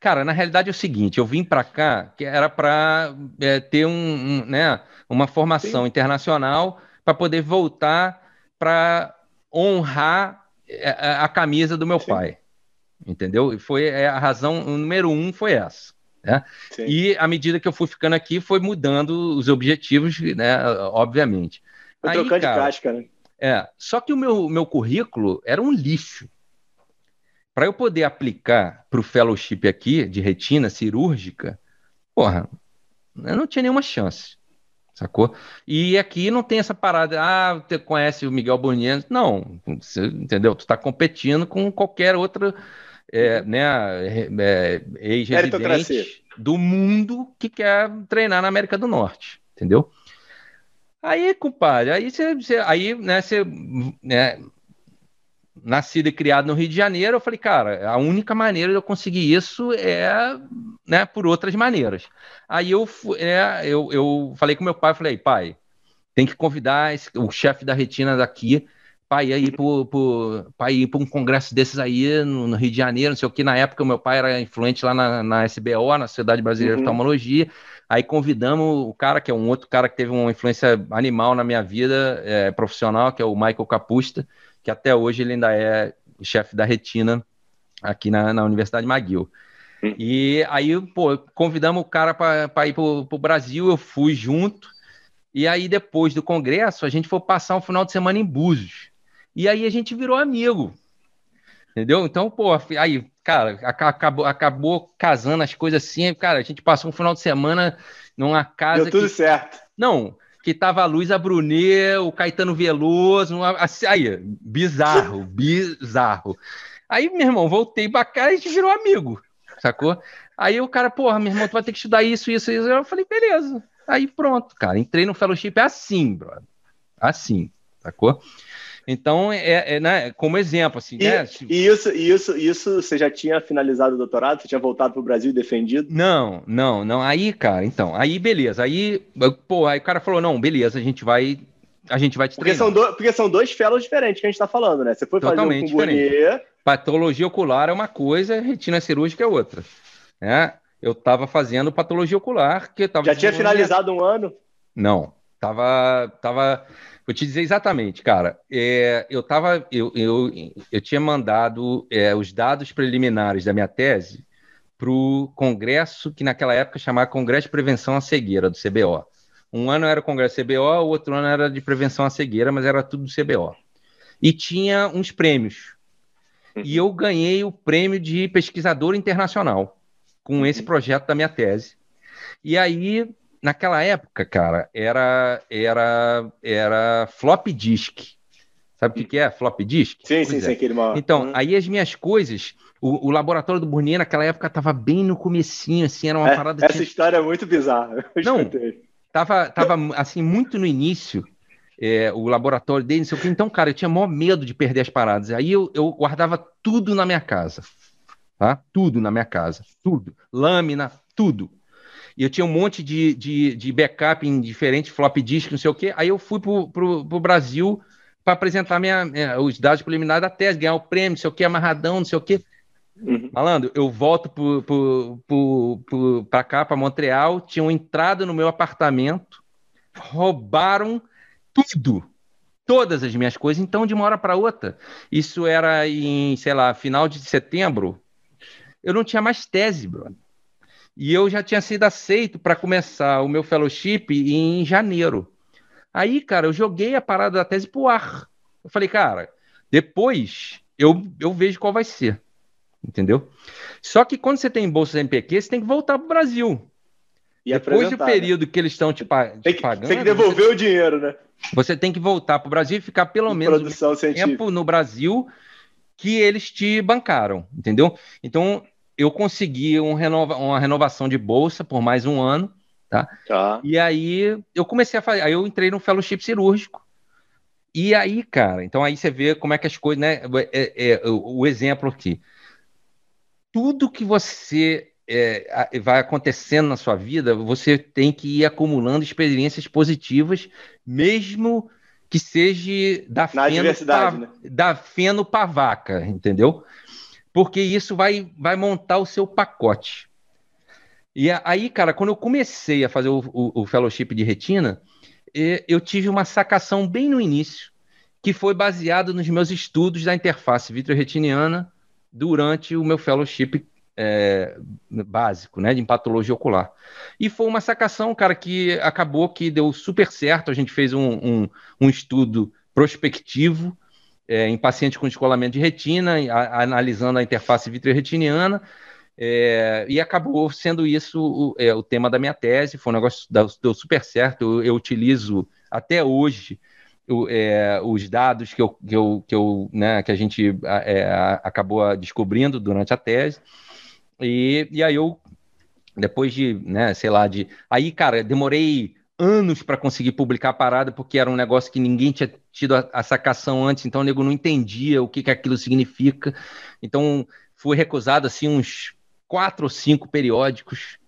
Cara, na realidade é o seguinte: eu vim para cá que era para é, ter um, um, né, uma formação Sim. internacional para poder voltar para honrar é, a, a, camisa do meu Sim. pai. Entendeu? E foi é, a razão número um foi essa. Né? E à medida que eu fui ficando aqui, foi mudando os objetivos, né? Obviamente. Foi Aí, trocando cara, de casca, né? É, só que o meu, meu currículo era um lixo. Para eu poder aplicar para o fellowship aqui, de retina cirúrgica, porra, eu não tinha nenhuma chance. Sacou? E aqui não tem essa parada, ah, você conhece o Miguel Bonino? Não, você, entendeu? Tu está competindo com qualquer outra é, né, é, ex-residente do mundo que quer treinar na América do Norte, entendeu? Aí, compadre, aí você, aí, né, você, né, nascido e criado no Rio de Janeiro, eu falei, cara, a única maneira de eu conseguir isso é, né, por outras maneiras. Aí eu, é, eu, eu falei com meu pai, falei, pai, tem que convidar esse, o chefe da retina daqui pai ia ir para ir para um congresso desses aí no, no, Rio de Janeiro, não sei o que. Na época, meu pai era influente lá na, na SBO, na Sociedade Brasileira uhum. de Oftalmologia. Aí convidamos o cara, que é um outro cara que teve uma influência animal na minha vida é, profissional, que é o Michael Capusta, que até hoje ele ainda é chefe da retina aqui na, na Universidade McGill. Uhum. E aí, pô, convidamos o cara para ir para o Brasil, eu fui junto. E aí, depois do congresso, a gente foi passar um final de semana em Búzios. E aí a gente virou amigo. Entendeu? Então, pô, aí, cara, acabou, acabou casando as coisas assim. Cara, a gente passou um final de semana numa casa. Deu tudo que... certo. Não, que tava a Luísa Brunet, o Caetano Veloso, aí, bizarro, bizarro. Aí, meu irmão, voltei pra cá e a gente virou amigo, sacou? Aí o cara, porra, meu irmão, tu vai ter que estudar isso, isso, isso. Eu falei, beleza. Aí pronto, cara, entrei no fellowship assim, brother. Assim, sacou? Então, é, é né, como exemplo, assim, e, né? E isso, isso, isso, você já tinha finalizado o doutorado? Você tinha voltado para o Brasil e defendido? Não, não, não. Aí, cara, então, aí beleza. Aí, pô, aí o cara falou, não, beleza, a gente vai. A gente vai te porque são, do, porque são dois fellows diferentes que a gente está falando, né? Você foi Totalmente fazer um com. Patologia ocular é uma coisa, retina cirúrgica é outra. Né? Eu estava fazendo patologia ocular. que tava Já tinha finalizado um ano? Não, tava, tava Vou te dizer exatamente, cara. É, eu, tava, eu, eu, eu tinha mandado é, os dados preliminares da minha tese para o congresso que naquela época chamava Congresso de Prevenção à Cegueira, do CBO. Um ano era o Congresso CBO, o outro ano era de Prevenção à Cegueira, mas era tudo do CBO. E tinha uns prêmios. E eu ganhei o prêmio de pesquisador internacional com esse projeto da minha tese. E aí naquela época, cara, era era era flop disk. Sabe o que, que é flop disk? Sim, pois sim, é. sim, aquele mal. Então, hum. aí as minhas coisas, o, o laboratório do Burnier naquela época estava bem no comecinho, assim, era uma é, parada... Essa tinha... história é muito bizarra. Não, tava, tava assim, muito no início, é, o laboratório dele, não. Então, cara, eu tinha maior medo de perder as paradas. Aí eu, eu guardava tudo na minha casa, tá? Tudo na minha casa, tudo. Lâmina, tudo e eu tinha um monte de, de, de backup em diferentes flop disk, não sei o quê. Aí eu fui pro, pro, pro Brasil para apresentar minha, minha, os dados preliminares da tese, ganhar o prêmio, não sei o quê, amarradão, não sei o quê. Uhum. Malandro, eu volto para cá, para Montreal, tinham entrado no meu apartamento, roubaram tudo, todas as minhas coisas, então de uma hora para outra. Isso era em, sei lá, final de setembro. Eu não tinha mais tese, brother. E eu já tinha sido aceito para começar o meu fellowship em janeiro. Aí, cara, eu joguei a parada da tese pro ar. Eu falei, cara, depois eu, eu vejo qual vai ser. Entendeu? Só que quando você tem bolsa MPQ, você tem que voltar pro Brasil. E depois do né? período né? que eles estão te, te que, pagando. Tem que devolver você, o dinheiro, né? Você tem que voltar pro Brasil e ficar pelo menos tempo no Brasil que eles te bancaram, entendeu? Então, eu consegui um renova, uma renovação de bolsa por mais um ano, tá? tá? E aí eu comecei a fazer, aí eu entrei no fellowship cirúrgico. E aí, cara, então aí você vê como é que as coisas, né? É, é, o, o, exemplo aqui. Tudo que você é, vai acontecendo na sua vida, você tem que ir acumulando experiências positivas, mesmo que seja da, na feno, pra, né? da feno pra vaca, entendeu? Porque isso vai, vai montar o seu pacote. E aí, cara, quando eu comecei a fazer o, o, o fellowship de retina, eu tive uma sacação bem no início, que foi baseado nos meus estudos da interface vitreoretiniana durante o meu fellowship é, básico, né, de patologia ocular. E foi uma sacação, cara, que acabou que deu super certo. A gente fez um, um, um estudo prospectivo é, em pacientes com descolamento de retina, a, analisando a interface vitreoretiniana, é, e acabou sendo isso o, é, o, tema da minha tese. Foi um negócio que deu super certo. Eu, eu utilizo até hoje o, é, os dados que, eu, que, eu, que, eu, né, que a gente é, acabou descobrindo durante a tese. E, e aí eu, depois de, né, sei lá, de. Aí, cara, demorei anos para conseguir publicar a parada, porque era um negócio que ninguém tinha tido a, a sacação antes, então o nego não entendia o que, que aquilo significa. Então foi recusado assim uns quatro ou cinco periódicos.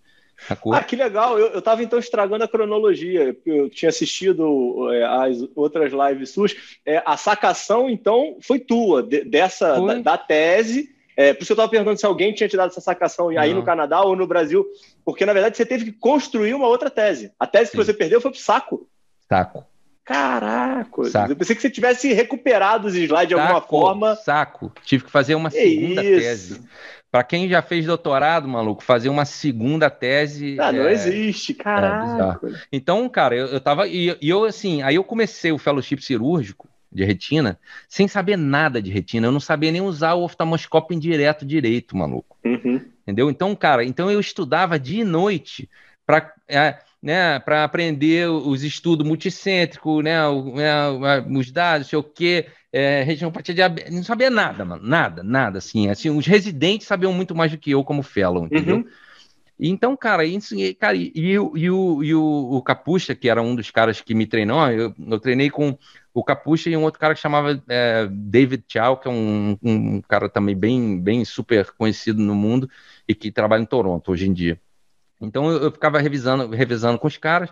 Sacou? Ah, que legal! Eu, estava então estragando a cronologia. Eu tinha assistido é, as outras lives suas. É, a sacação, então, foi tua, de, dessa foi. Da, da, tese é, por isso eu estava perguntando se alguém tinha te dado essa sacação aí Não. no Canadá ou no Brasil, porque na verdade você teve que construir uma outra tese. A tese Sim. que você perdeu foi pro saco. Saco. Caraca, saco. eu pensei que você tivesse recuperado os slides de alguma forma. Saco, tive que fazer uma segunda isso. tese. Para quem já fez doutorado, maluco, fazer uma segunda tese. Ah, não é... existe, é caraca. É então, cara, eu, eu tava. E eu, assim, aí eu comecei o fellowship cirúrgico de retina, sem saber nada de retina. Eu não sabia nem usar o oftalmoscópio indireto direito, maluco. Uhum. Entendeu? Então, cara, então eu estudava dia e noite para é, né, para aprender os estudos multicêntricos, né, né os dados, sei o quê, é, retinopatia diabética, não sabia nada, mano, nada, nada, assim, assim, os residentes sabiam muito mais do que eu como fellow, entendeu? Uhum. Então, cara, isso, cara e, e, o, e, o, e o, o Capucha, que era um dos caras que me treinou, eu, eu treinei com o Capucha e um outro cara que chamava é, David Chow, que é um, um, cara também bem, bem super conhecido no mundo e que trabalha em Toronto hoje em dia. Então eu, eu ficava revisando, revisando com os caras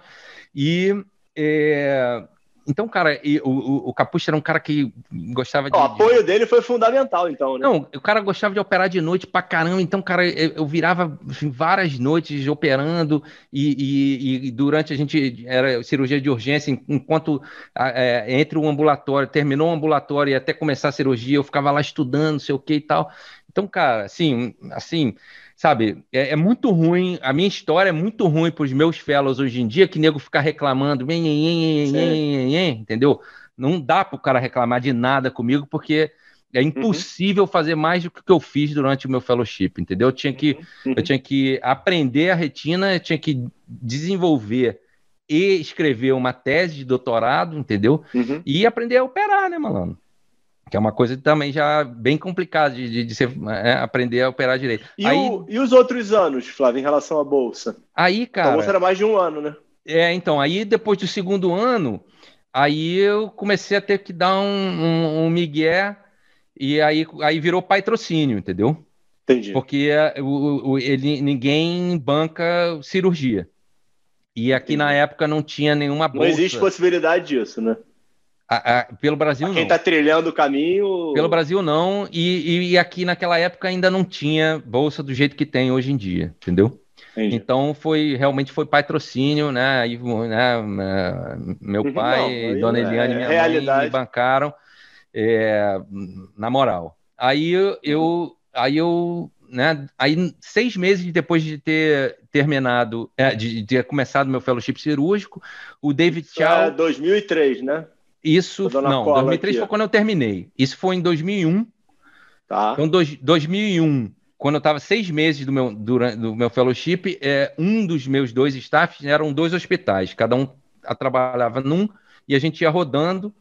e é, então, cara, o, o Capucha era um cara que gostava de. O apoio de... dele foi fundamental, então, né? Não, o cara gostava de operar de noite pra caramba. Então, cara, eu, eu virava assim, várias noites operando e, e, e, durante a gente era cirurgia de urgência, enquanto é, entre o ambulatório, terminou o ambulatório e até começar a cirurgia, eu ficava lá estudando, não sei o que e tal. Então, cara, assim, assim sabe, é, é, muito ruim, a minha história é muito ruim para os meus fellows hoje em dia, que nego ficar reclamando, entendeu? Não dá para o cara reclamar de nada comigo, porque é uhum. impossível uhum. fazer mais do que eu fiz durante o meu fellowship, entendeu? Eu tinha que, uhum. eu tinha que aprender a retina, eu tinha que desenvolver e escrever uma tese de doutorado, entendeu? Uhum. E aprender a operar, né, malandro? Que é uma coisa também já bem complicada de, de, de ser, é, aprender a operar direito. E, aí, o, e, os outros anos, Flávio, em relação à bolsa? Aí, cara. A bolsa era mais de um ano, né? É, então, aí depois do segundo ano, aí eu comecei a ter que dar um, um, um migué e aí, aí virou patrocínio, entendeu? Entendi. Porque é, o, o, ele, ninguém banca cirurgia. E aqui Entendi. na época não tinha nenhuma bolsa. Não existe possibilidade disso, né? A, a, pelo Brasil quem não. Quem está trilhando o caminho. Pelo Brasil não, e, e, aqui naquela época ainda não tinha bolsa do jeito que tem hoje em dia, entendeu? Entendi. Então foi realmente foi patrocínio, né? E, né meu uhum. pai, não, Dona é Eliane e minha realidade. mãe me bancaram é, na moral. Aí eu, aí eu, né? Aí seis meses depois de ter terminado, é, de, de ter começado meu fellowship cirúrgico, o David Isso Chow. É 2003, né? Isso, não, 2003 aqui. foi quando eu terminei. Isso foi em 2001. Tá. Então, dois, 2001, quando eu estava seis meses do meu, durante, do meu fellowship, é, um dos meus dois staffs eram dois hospitais. Cada um trabalhava num e a gente ia rodando.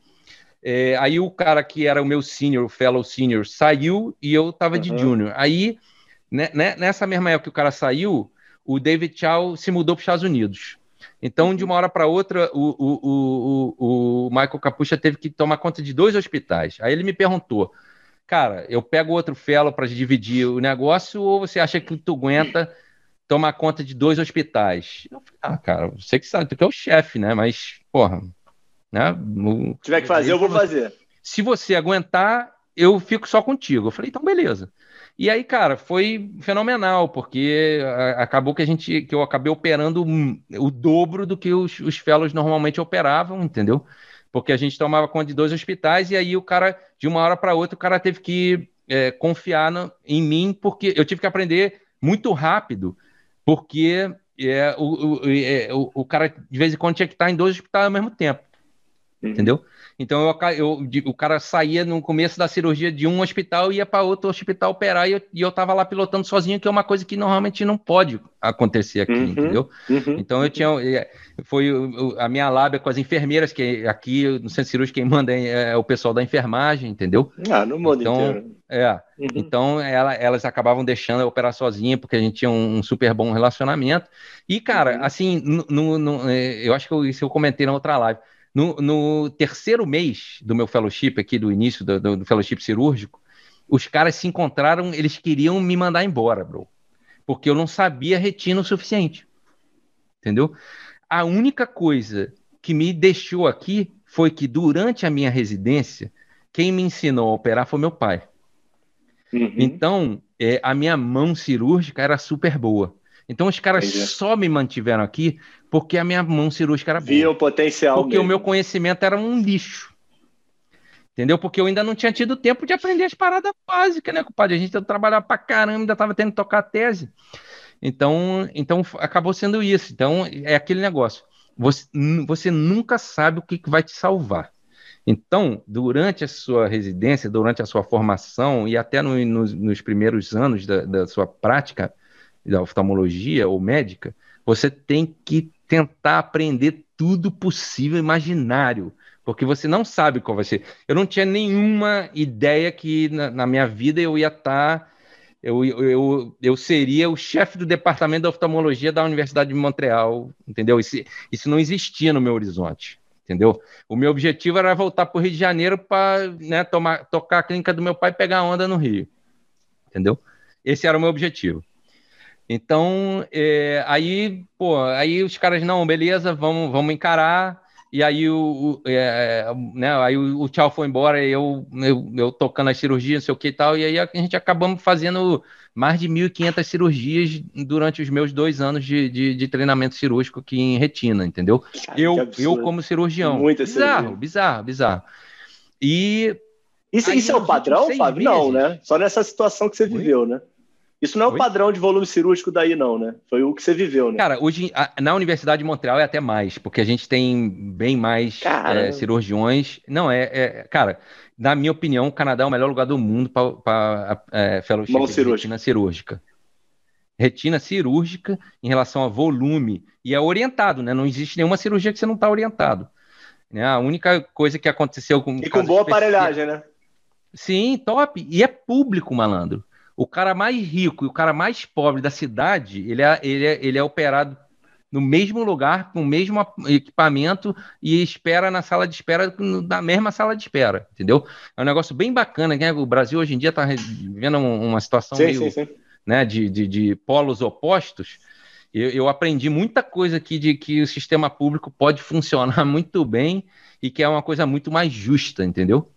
É, aí o cara que era o meu senior, o fellow senior, saiu e eu estava uhum. de junior. Aí, né, né, nessa mesma época que o cara saiu, o David Chow se mudou para os Estados Unidos. Então, de uma hora para outra, o, o, o, o Michael Capucha teve que tomar conta de dois hospitais. Aí ele me perguntou, cara, eu pego outro fellow para dividir o negócio ou você acha que tu aguenta tomar conta de dois hospitais? Eu falei, ah, cara, você que sabe, tu é o chefe, né? Mas, porra, né? Se tiver que fazer, eu vou fazer. Se você aguentar, eu fico só contigo. Eu falei, então beleza. E aí, cara, foi fenomenal, porque acabou que a gente, que eu acabei operando o dobro do que os, os fellows normalmente operavam, entendeu? Porque a gente tomava conta de dois hospitais e aí o cara, de uma hora para outra, o cara teve que é, confiar no, em mim, porque eu tive que aprender muito rápido, porque é, o, o, é, o, o cara, de vez em quando, tinha que estar em dois hospitais ao mesmo tempo, uhum. entendeu? Então eu, eu, o cara saía no começo da cirurgia de um hospital e ia para outro hospital operar e eu, e eu tava lá pilotando sozinho, que é uma coisa que normalmente não pode acontecer aqui, uhum, entendeu? Uhum, então eu tinha. É, foi a minha lábia com as enfermeiras, que aqui no centro cirúrgico quem manda é, é o pessoal da enfermagem, entendeu? Ah, no mundo então, inteiro. É. Uhum. Então ela, elas acabavam deixando eu operar sozinha, porque a gente tinha um, um super bom relacionamento. E, cara, uhum. assim, no, no, é, eu acho que eu, isso eu comentei na outra live. No, no, terceiro mês do meu fellowship aqui, do início do, do, do, fellowship cirúrgico, os caras se encontraram, eles queriam me mandar embora, bro. Porque eu não sabia retina o suficiente. Entendeu? A única coisa que me deixou aqui foi que durante a minha residência, quem me ensinou a operar foi meu pai. Uhum. Então, é, a minha mão cirúrgica era super boa. Então os caras Entendi. só me mantiveram aqui porque a minha mão cirúrgica era boa. Via o potencial Porque mesmo. o meu conhecimento era um lixo. Entendeu? Porque eu ainda não tinha tido tempo de aprender as paradas básicas, né, compadre? A gente trabalhava pra caramba, ainda tava tendo que tocar a tese. Então, então acabou sendo isso. Então, é aquele negócio. Você, você nunca sabe o que, que vai te salvar. Então, durante a sua residência, durante a sua formação e até no, no, nos primeiros anos da, da sua prática, da oftalmologia ou médica, Você tem que tentar aprender tudo possível, imaginário, porque você não sabe qual vai ser. Eu não tinha nenhuma ideia que na, na minha vida eu ia estar. Tá, eu, eu, eu seria o chefe do departamento de oftalmologia da Universidade de Montreal, entendeu? Isso, isso não existia no meu horizonte, entendeu? O meu objetivo era voltar para o Rio de Janeiro para né, tocar a clínica do meu pai e pegar onda no Rio, entendeu? Esse era o meu objetivo. Então, é, aí, pô, aí os caras, não, beleza, vamos, vamos encarar. E aí o, é, né, aí o, o tchau foi embora, eu, eu, eu tocando as cirurgias, não sei o que e tal, e aí a gente acabamos fazendo mais de 1.500 cirurgias durante os meus dois anos de, de, de treinamento cirúrgico aqui em retina, entendeu? eu, eu como cirurgião. Muita bizarro, cirurgia. bizarro, bizarro. E... Isso, isso é o padrão, Fábio? Não, né? Só nessa situação que você viveu, né? Isso não é o Oi? padrão de volume cirúrgico daí, não, né? Foi o que você viveu, né? Cara, hoje na Universidade de Montreal é até mais, porque a gente tem bem mais é, cirurgiões. Não, é, é, Cara, na minha opinião, o Canadá é o melhor lugar do mundo para é, fellowship Mão cirúrgica. retina cirúrgica. Retina cirúrgica em relação a volume. E é orientado, né? Não existe nenhuma cirurgia que você não está orientado. Né? A única coisa que aconteceu com. E com boa aparelhagem, né? Sim, top. E é público, malandro o cara mais rico e o cara mais pobre da cidade, ele é, ele é, ele é operado no mesmo lugar, com o mesmo equipamento e espera na sala de espera, na mesma sala de espera, entendeu? É um negócio bem bacana, né? O Brasil hoje em dia está vivendo uma situação sim, meio, sim, sim. Né, de, de, de, polos opostos. Eu, eu, aprendi muita coisa aqui de que o sistema público pode funcionar muito bem e que é uma coisa muito mais justa, entendeu?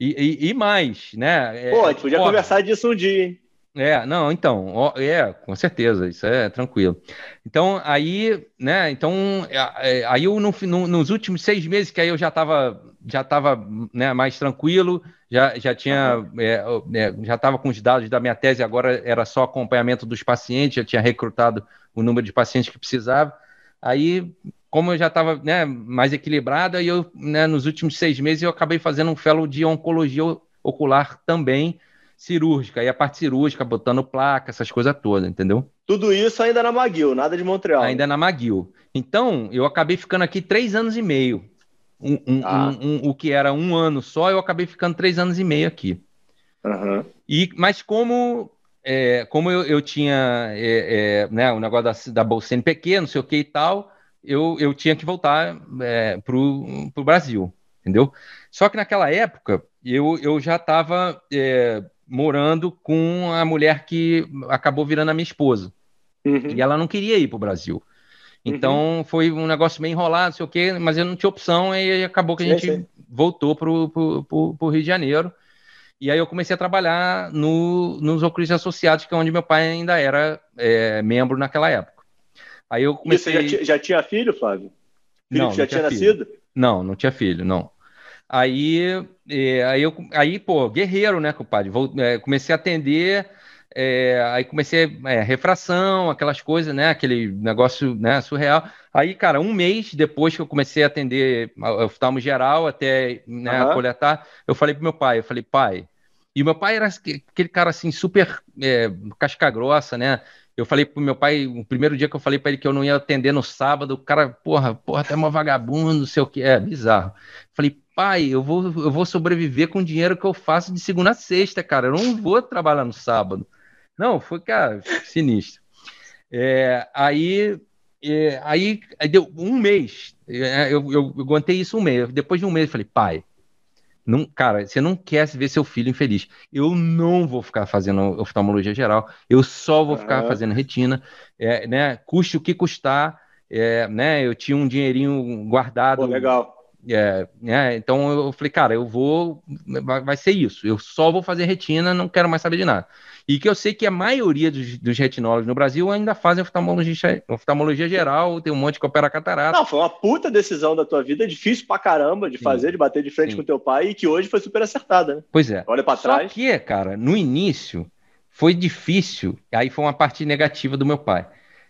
E, e, e mais, né? É, Pô, a gente podia ó, conversar disso um dia, hein? É, não, então, ó, é, com certeza, isso é tranquilo. Então, aí, né, então, é, é aí eu, no, no, nos últimos seis meses, que aí eu já estava já tava, né, mais tranquilo, já, já tinha, é, é, já estava com os dados da minha tese, agora era só acompanhamento dos pacientes, já tinha recrutado o número de pacientes que precisava, aí como eu já estava né, mais equilibrada, e eu, né, nos últimos seis meses, eu acabei fazendo um fellow de oncologia ocular também, cirúrgica, e a parte cirúrgica, botando placa, essas coisas todas, entendeu? Tudo isso ainda na McGill, nada de Montreal. Ainda na McGill. Então, eu acabei ficando aqui três anos e meio. Um, um, ah. um, o que era um ano só, eu acabei ficando três anos e meio aqui. Uhum. E, mas como é, como eu, eu tinha é, é, né, o negócio da, da Bolsa NPQ, não sei o que e tal, eu, eu tinha que voltar é, para o Brasil, entendeu? Só que naquela época eu, eu já estava é, morando com a mulher que acabou virando a minha esposa. Uhum. E ela não queria ir para o Brasil. Então uhum. foi um negócio meio enrolado, sei o quê, mas eu não tinha opção e acabou que a gente sim. voltou para o Rio de Janeiro. E aí eu comecei a trabalhar no, nos Ocris Associados, que é onde meu pai ainda era é, membro naquela época. Aí eu comecei. E você já, já tinha filho, Flávio? Filho não, já tinha, tinha nascido? Não, não tinha filho, não. Aí, é, aí, eu, aí, pô, guerreiro, né, compadre? Vou, é, comecei a atender, é, aí comecei é, refração, aquelas coisas, né? Aquele negócio né, surreal. Aí, cara, um mês depois que eu comecei a atender oftalmo geral, até né, uhum. coletar, eu falei pro meu pai, eu falei, pai. E meu pai era aquele cara assim, super é, casca grossa, né? Eu falei pro meu pai, o primeiro dia que eu falei para ele que eu não ia atender no sábado, o cara, porra, porra, até uma vagabundo, não sei o que, é bizarro. Falei, pai, eu vou, eu vou sobreviver com o dinheiro que eu faço de segunda a sexta, cara, eu não vou trabalhar no sábado. Não, foi, cara, sinistro. É, aí, é, aí, aí, deu um mês, é, eu, eu, eu aguentei isso um mês. Depois de um mês, eu falei, pai, não, cara, você não quer ver seu filho infeliz. Eu não vou ficar fazendo oftalmologia geral, eu só vou ficar fazendo retina, é, né? Custe o que custar, é, né? Eu tinha um dinheirinho guardado. Pô, legal. É, né? Então eu falei, cara, eu vou, vai, vai ser isso. Eu só vou fazer retina, não quero mais saber de nada. E que eu sei que a maioria dos, dos retinólogos no Brasil ainda fazem oftalmologia, oftalmologia geral, tem um monte que opera catarata. Não, foi uma puta decisão da tua vida, difícil pra caramba de Sim. fazer, de bater de frente Sim. com teu pai, e que hoje foi super acertada, né? Pois é. Olha pra trás. Só que, cara, no início foi difícil, aí foi uma parte negativa do meu pai.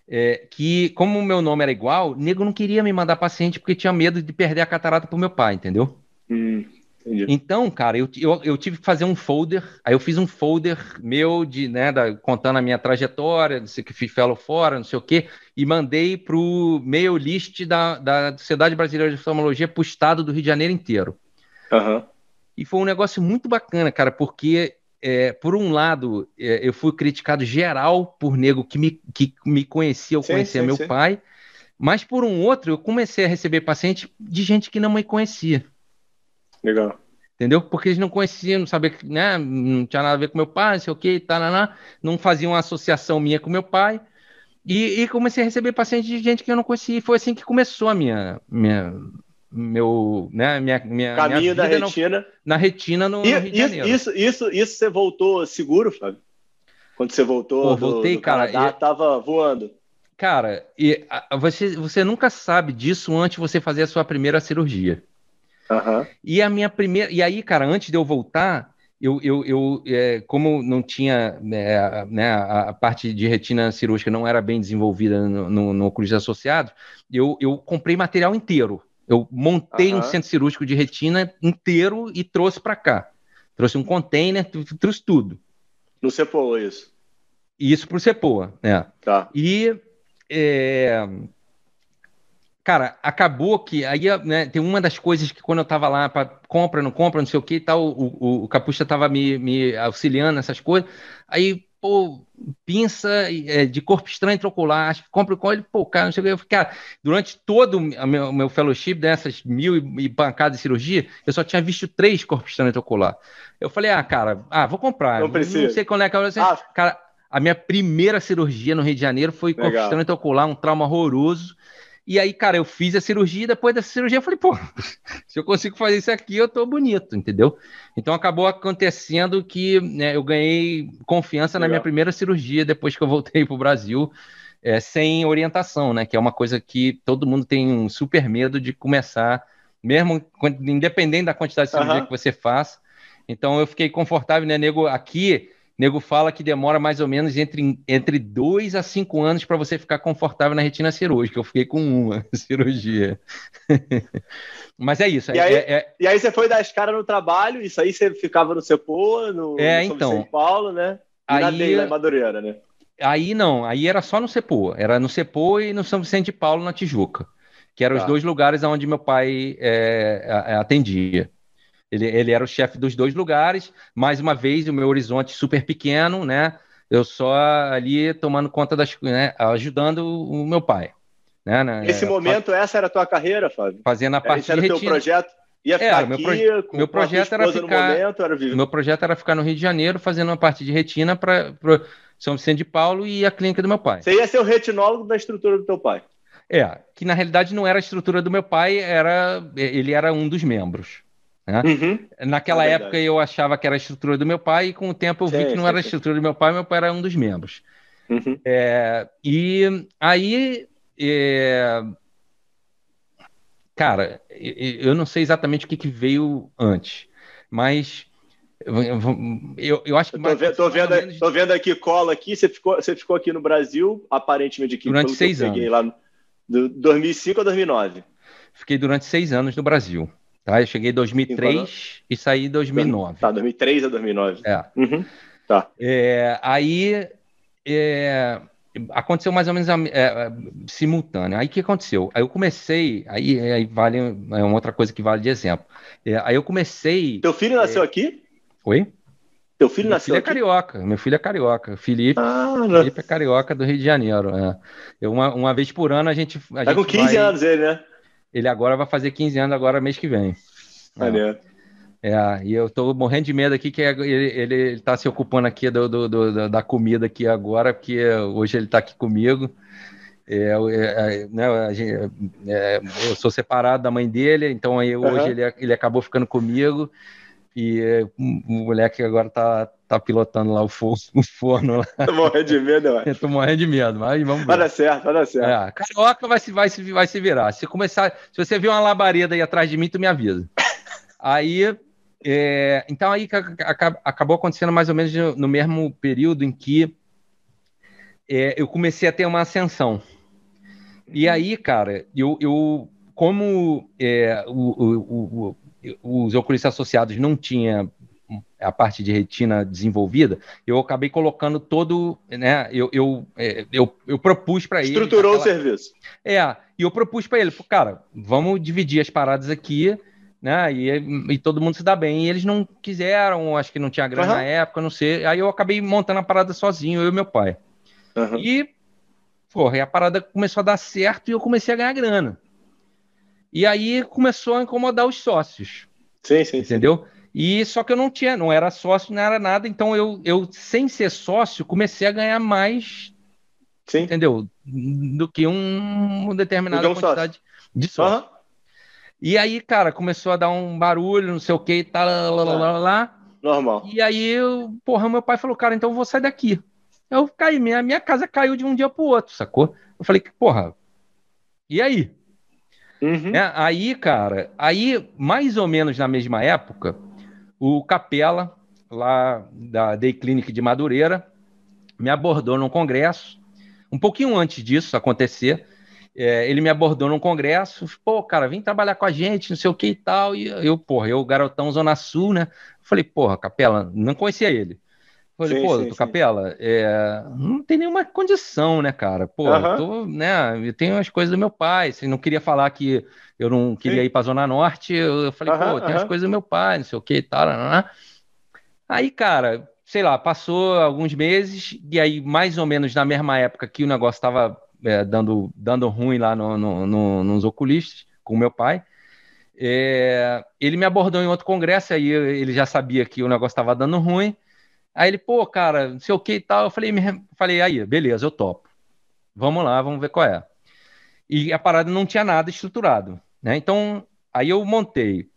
É, que, como o meu nome era igual, o nego não queria me mandar paciente porque tinha medo de perder a catarata pro meu pai, entendeu? Hum. Então, cara, eu, eu, eu, tive que fazer um folder. Aí eu fiz um folder meu de, né, da, contando a minha trajetória, não sei que fiz fellow fora, não sei o quê, e mandei para o mail list da, da Sociedade Brasileira de Oftalmologia para o estado do Rio de Janeiro inteiro. Uhum. E foi um negócio muito bacana, cara, porque é, por um lado, é, eu fui criticado geral por nego que me, que me conhecia, eu sim, conhecia sim, meu sim. pai, mas por um outro, eu comecei a receber paciente de gente que não me conhecia. Legal. Entendeu? Porque eles não conheciam, não sabiam, né? Não tinha nada a ver com meu pai, não sei o que, tá, não faziam uma associação minha com meu pai. E, e, comecei a receber pacientes de gente que eu não conhecia. E foi assim que começou a minha, minha, meu, né, minha, minha caminho minha da retina, na retina no, e, no Rio de Janeiro. Isso, isso, isso você voltou seguro, Fábio? Quando você voltou Pô, voltei, do, do cara, Canadá, e... tava voando. Cara, e a, você, você nunca sabe disso antes de você fazer a sua primeira cirurgia. Uhum. E a minha primeira. E aí, cara, antes de eu voltar, eu, eu, eu é, como não tinha é, né, a, a, parte de retina cirúrgica não era bem desenvolvida no, no, no Cruz Associado, eu, eu comprei material inteiro. Eu montei uhum. um centro cirúrgico de retina inteiro e trouxe para cá. Trouxe um container, trouxe tudo. No CEPOA, isso? Isso para o CEPOA, né? Tá. E é, Cara, acabou que aí né, tem uma das coisas que quando eu tava lá para compra, não compra, não sei o que e tal, o, o, o Capucha tava me, me auxiliando nessas coisas. Aí, pô, pinça é, de corpo estranho intraocular, compra com ele, pô, cara, não sei o que. Cara, durante todo o meu, meu fellowship dessas mil e, e pancadas de cirurgia, eu só tinha visto três corpos estranhos intraocular. Eu falei, ah, cara, ah, vou comprar. Não, não sei quando é que eu. Ah. Cara, a minha primeira cirurgia no Rio de Janeiro foi corpo estranho intraocular, um trauma horroroso. E aí, cara, eu fiz a cirurgia e depois dessa cirurgia eu falei, pô, se eu consigo fazer isso aqui, eu tô bonito, entendeu? Então acabou acontecendo que né, eu ganhei confiança Legal. na minha primeira cirurgia depois que eu voltei pro Brasil, é, sem orientação, né? Que é uma coisa que todo mundo tem um super medo de começar, mesmo independente da quantidade de cirurgia uhum. que você faz. Então eu fiquei confortável, né, nego? Aqui nego fala que demora mais ou menos entre, entre dois a cinco anos para você ficar confortável na retina cirúrgica. Eu fiquei com uma cirurgia. Mas é isso. E, é, aí, é, é... e aí você foi dar as caras no trabalho, isso aí você ficava no Cepoa, no, é, no então, São Paulo, né? E aí, na Deila, Madureira, né? Aí não, aí era só no Cepoa. Era no Cepoa e no São Vicente de Paulo, na Tijuca. Que eram tá. os dois lugares onde meu pai é, atendia. Ele, ele era o chefe dos dois lugares. Mais uma vez, o meu horizonte super pequeno, né? Eu só ali tomando conta das, né? Ajudando o meu pai. Né? Nesse é, momento, essa era a tua carreira, Fábio? Fazendo a parte Esse era de teu retina. projeto? Ia ficar era, meu, proje meu projeto era ficar. Momento, era meu projeto era ficar no Rio de Janeiro fazendo uma parte de retina para São Vicente de Paulo e a clínica do meu pai. Você ia ser o retinólogo da estrutura do teu pai? É, que na realidade não era a estrutura do meu pai, era ele era um dos membros. Né? Uhum. Naquela é época eu achava que era a estrutura do meu pai, e com o tempo eu vi sim, que não sim, era a estrutura do meu pai, meu pai era um dos membros. Uhum. É, e aí, é, cara, eu não sei exatamente o que, que veio antes, mas eu, eu acho que. Tô, vendo, tô, vendo, menos... tô vendo aqui cola aqui. Você ficou, você ficou aqui no Brasil, aparentemente aqui durante seis anos. Lá no, do 2005 a 2009. Fiquei durante seis anos no Brasil. Tá? Eu cheguei em 2003 e saí em 2009. Tá, 2003 a 2009. É. Uhum. Tá. É, aí é, aconteceu mais ou menos é, simultâneo. Aí o que aconteceu? Aí eu comecei, aí, aí vale é uma outra coisa que vale de exemplo. É, aí eu comecei. Teu filho nasceu aqui? Oi? Teu filho meu nasceu filho aqui? é carioca. Meu filho é carioca. Felipe, ah, Felipe é carioca do Rio de Janeiro. É. Eu, uma, uma vez por ano a gente. A tá gente com 15 vai... anos ele, né? Ele agora vai fazer 15 anos, agora mês que vem. Maneiro. É, e eu tô morrendo de medo aqui que ele, ele, ele tá se ocupando aqui do, do, do, da comida aqui agora, porque hoje ele tá aqui comigo. É, é, né, é, eu sou separado da mãe dele, então aí hoje uhum. ele, ele acabou ficando comigo. E o moleque agora tá, tá pilotando lá o forno, o forno lá. Tô morrendo de medo, eu acho. Tô morrendo de medo, mas vamos ver. Vai dar certo, vai dar certo. É, carioca vai se, vai, se, vai se virar. Se começar, se você ver uma labareda aí atrás de mim, tu me avisa. Aí, é, então aí acabou acontecendo mais ou menos no mesmo período em que é, eu comecei a ter uma ascensão. E aí, cara, eu, eu como é, o, o, o os oculistas associados não tinha a parte de retina desenvolvida, eu acabei colocando todo, né? Eu, eu, é, eu, eu propus para ele. Estruturou aquela... o serviço. É, e eu propus para ele, cara, vamos dividir as paradas aqui, né? E, e todo mundo se dá bem. E eles não quiseram, acho que não tinha grana uhum. na época, não sei. Aí eu acabei montando a parada sozinho, eu e meu pai. Uhum. E, porra, e a parada começou a dar certo e eu comecei a ganhar grana. E aí começou a incomodar os sócios. Sim, sim. Entendeu? Sim. E só que eu não tinha, não era sócio, não era nada, então eu, eu sem ser sócio, comecei a ganhar mais, Sim. entendeu? Do que um, uma determinada um quantidade sócio. de sócio. Uhum. E aí, cara, começou a dar um barulho, não sei o que e tal, lá, lá, lá, lá. Normal. E aí, eu, porra, meu pai falou, cara, então eu vou sair daqui. Eu caí, minha, minha casa caiu de um dia pro outro, sacou? Eu falei, porra, e aí? Uhum. É, aí, cara, aí, mais ou menos na mesma época, o Capela, lá da Day Clinic de Madureira, me abordou num congresso, um pouquinho antes disso acontecer, é, ele me abordou num congresso, pô, cara, vem trabalhar com a gente, não sei o que e tal, e eu, porra, eu, garotão Zona Sul, né, falei, porra, Capela, não conhecia ele, falei, sim, pô, sim, Capela, é, não tem nenhuma condição, né, cara, pô, uhum. eu, tô, né, eu tenho as coisas do meu pai, você não queria falar que eu não queria Sim. ir para a Zona Norte, eu, falei, pô, tem as coisas do meu pai, não sei o que e tal. Né? Aí, cara, sei lá, passou alguns meses, e aí, mais ou menos na mesma época que o negócio estava é, dando, dando ruim lá no, no, no, nos oculistas, com o meu pai, é, ele me abordou em outro congresso, aí ele já sabia que o negócio estava dando ruim. Aí ele, pô, cara, não sei o que e tal. Eu falei, me, falei, aí, beleza, eu topo. Vamos lá, vamos ver qual é. E a parada não tinha nada estruturado. Né? Então, aí eu montei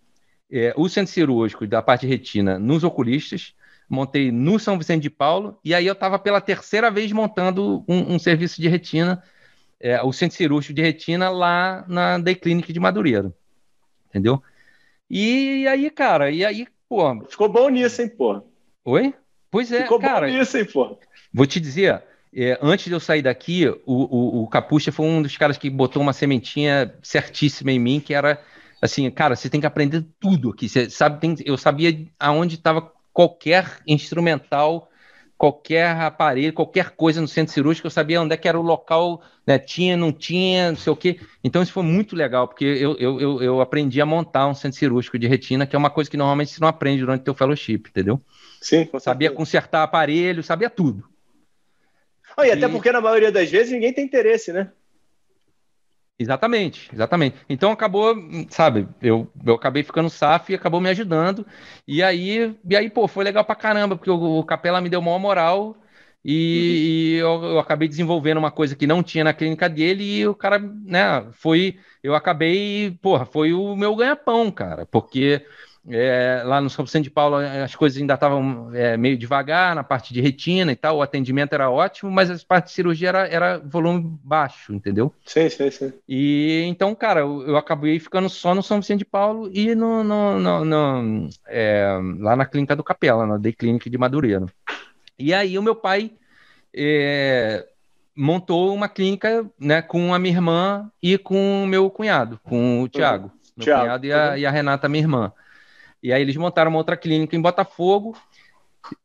é, o centro cirúrgico da parte de retina nos oculistas, montei no São Vicente de Paulo, e aí eu estava pela terceira vez montando um, um serviço de retina, é, o centro cirúrgico de retina lá na Day Clinic de Madureira. Entendeu? E aí, cara, e aí, pô. Ficou bom nisso, hein, pô? Oi? Pois é, Ficou cara. Nisso, hein, pô? Vou te dizer, é, antes de eu sair daqui, o, o, o Capucha foi um dos caras que botou uma sementinha certíssima em mim, que era assim, cara, você tem que aprender tudo aqui. Você sabe, tem, eu sabia aonde estava qualquer instrumental, qualquer aparelho, qualquer coisa no centro cirúrgico, eu sabia onde é que era o local, né, tinha, não tinha, não sei o quê. Então isso foi muito legal, porque eu, eu, eu, aprendi a montar um centro cirúrgico de retina, que é uma coisa que normalmente você não aprende durante o teu fellowship, entendeu? Sim, Sabia consertar aparelho, sabia tudo. Oh, e, e até porque na maioria das vezes ninguém tem interesse, né? Exatamente, exatamente. Então acabou, sabe, eu, eu acabei ficando safo e acabou me ajudando. E aí, e aí, pô, foi legal pra caramba, porque o, o Capela me deu maior moral e, uhum. e eu, eu, acabei desenvolvendo uma coisa que não tinha na clínica dele e o cara, né, foi, eu acabei, porra, foi o meu ganha-pão, cara, porque é, lá no São Vicente de Paulo as coisas ainda estavam é, meio devagar na parte de retina e tal, o atendimento era ótimo, mas a parte de cirurgia era, era volume baixo, entendeu? Sim, sim, sim. E então, cara, eu, eu acabei ficando só no São Vicente de Paulo e no, no, no, no é, lá na clínica do Capela, na Day Clinic de Madureira. E aí o meu pai montou uma clínica né, com a minha irmã e com o meu cunhado, com o Tiago. Uhum. Meu Thiago. cunhado e a, uhum. e a Renata, minha irmã. E aí eles montaram uma outra clínica em Botafogo.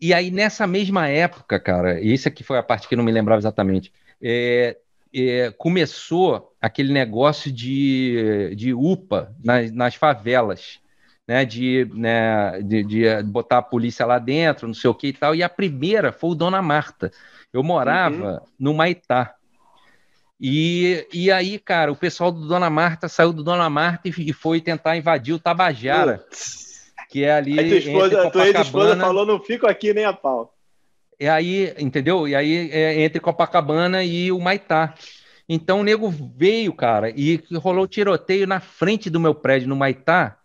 E aí, nessa mesma época, cara, e isso aqui foi a parte que eu não me lembrava exatamente, é, é, começou aquele negócio de, de UPA nas, nas favelas, né, de, né, de, de, botar a polícia lá dentro, não sei o que e tal. E a primeira foi o Dona Marta. Eu morava uhum. no Maitá. E, e aí, cara, o pessoal do Dona Marta saiu do Dona Marta e, e foi tentar invadir o Tabajara. Putz que é ali. Aí tua esposa, tua esposa falou: não fico aqui nem a pau. E aí, entendeu? E aí é entre Copacabana e o Maitá. Então o nego veio, cara, e rolou tiroteio na frente do meu prédio no Maitá.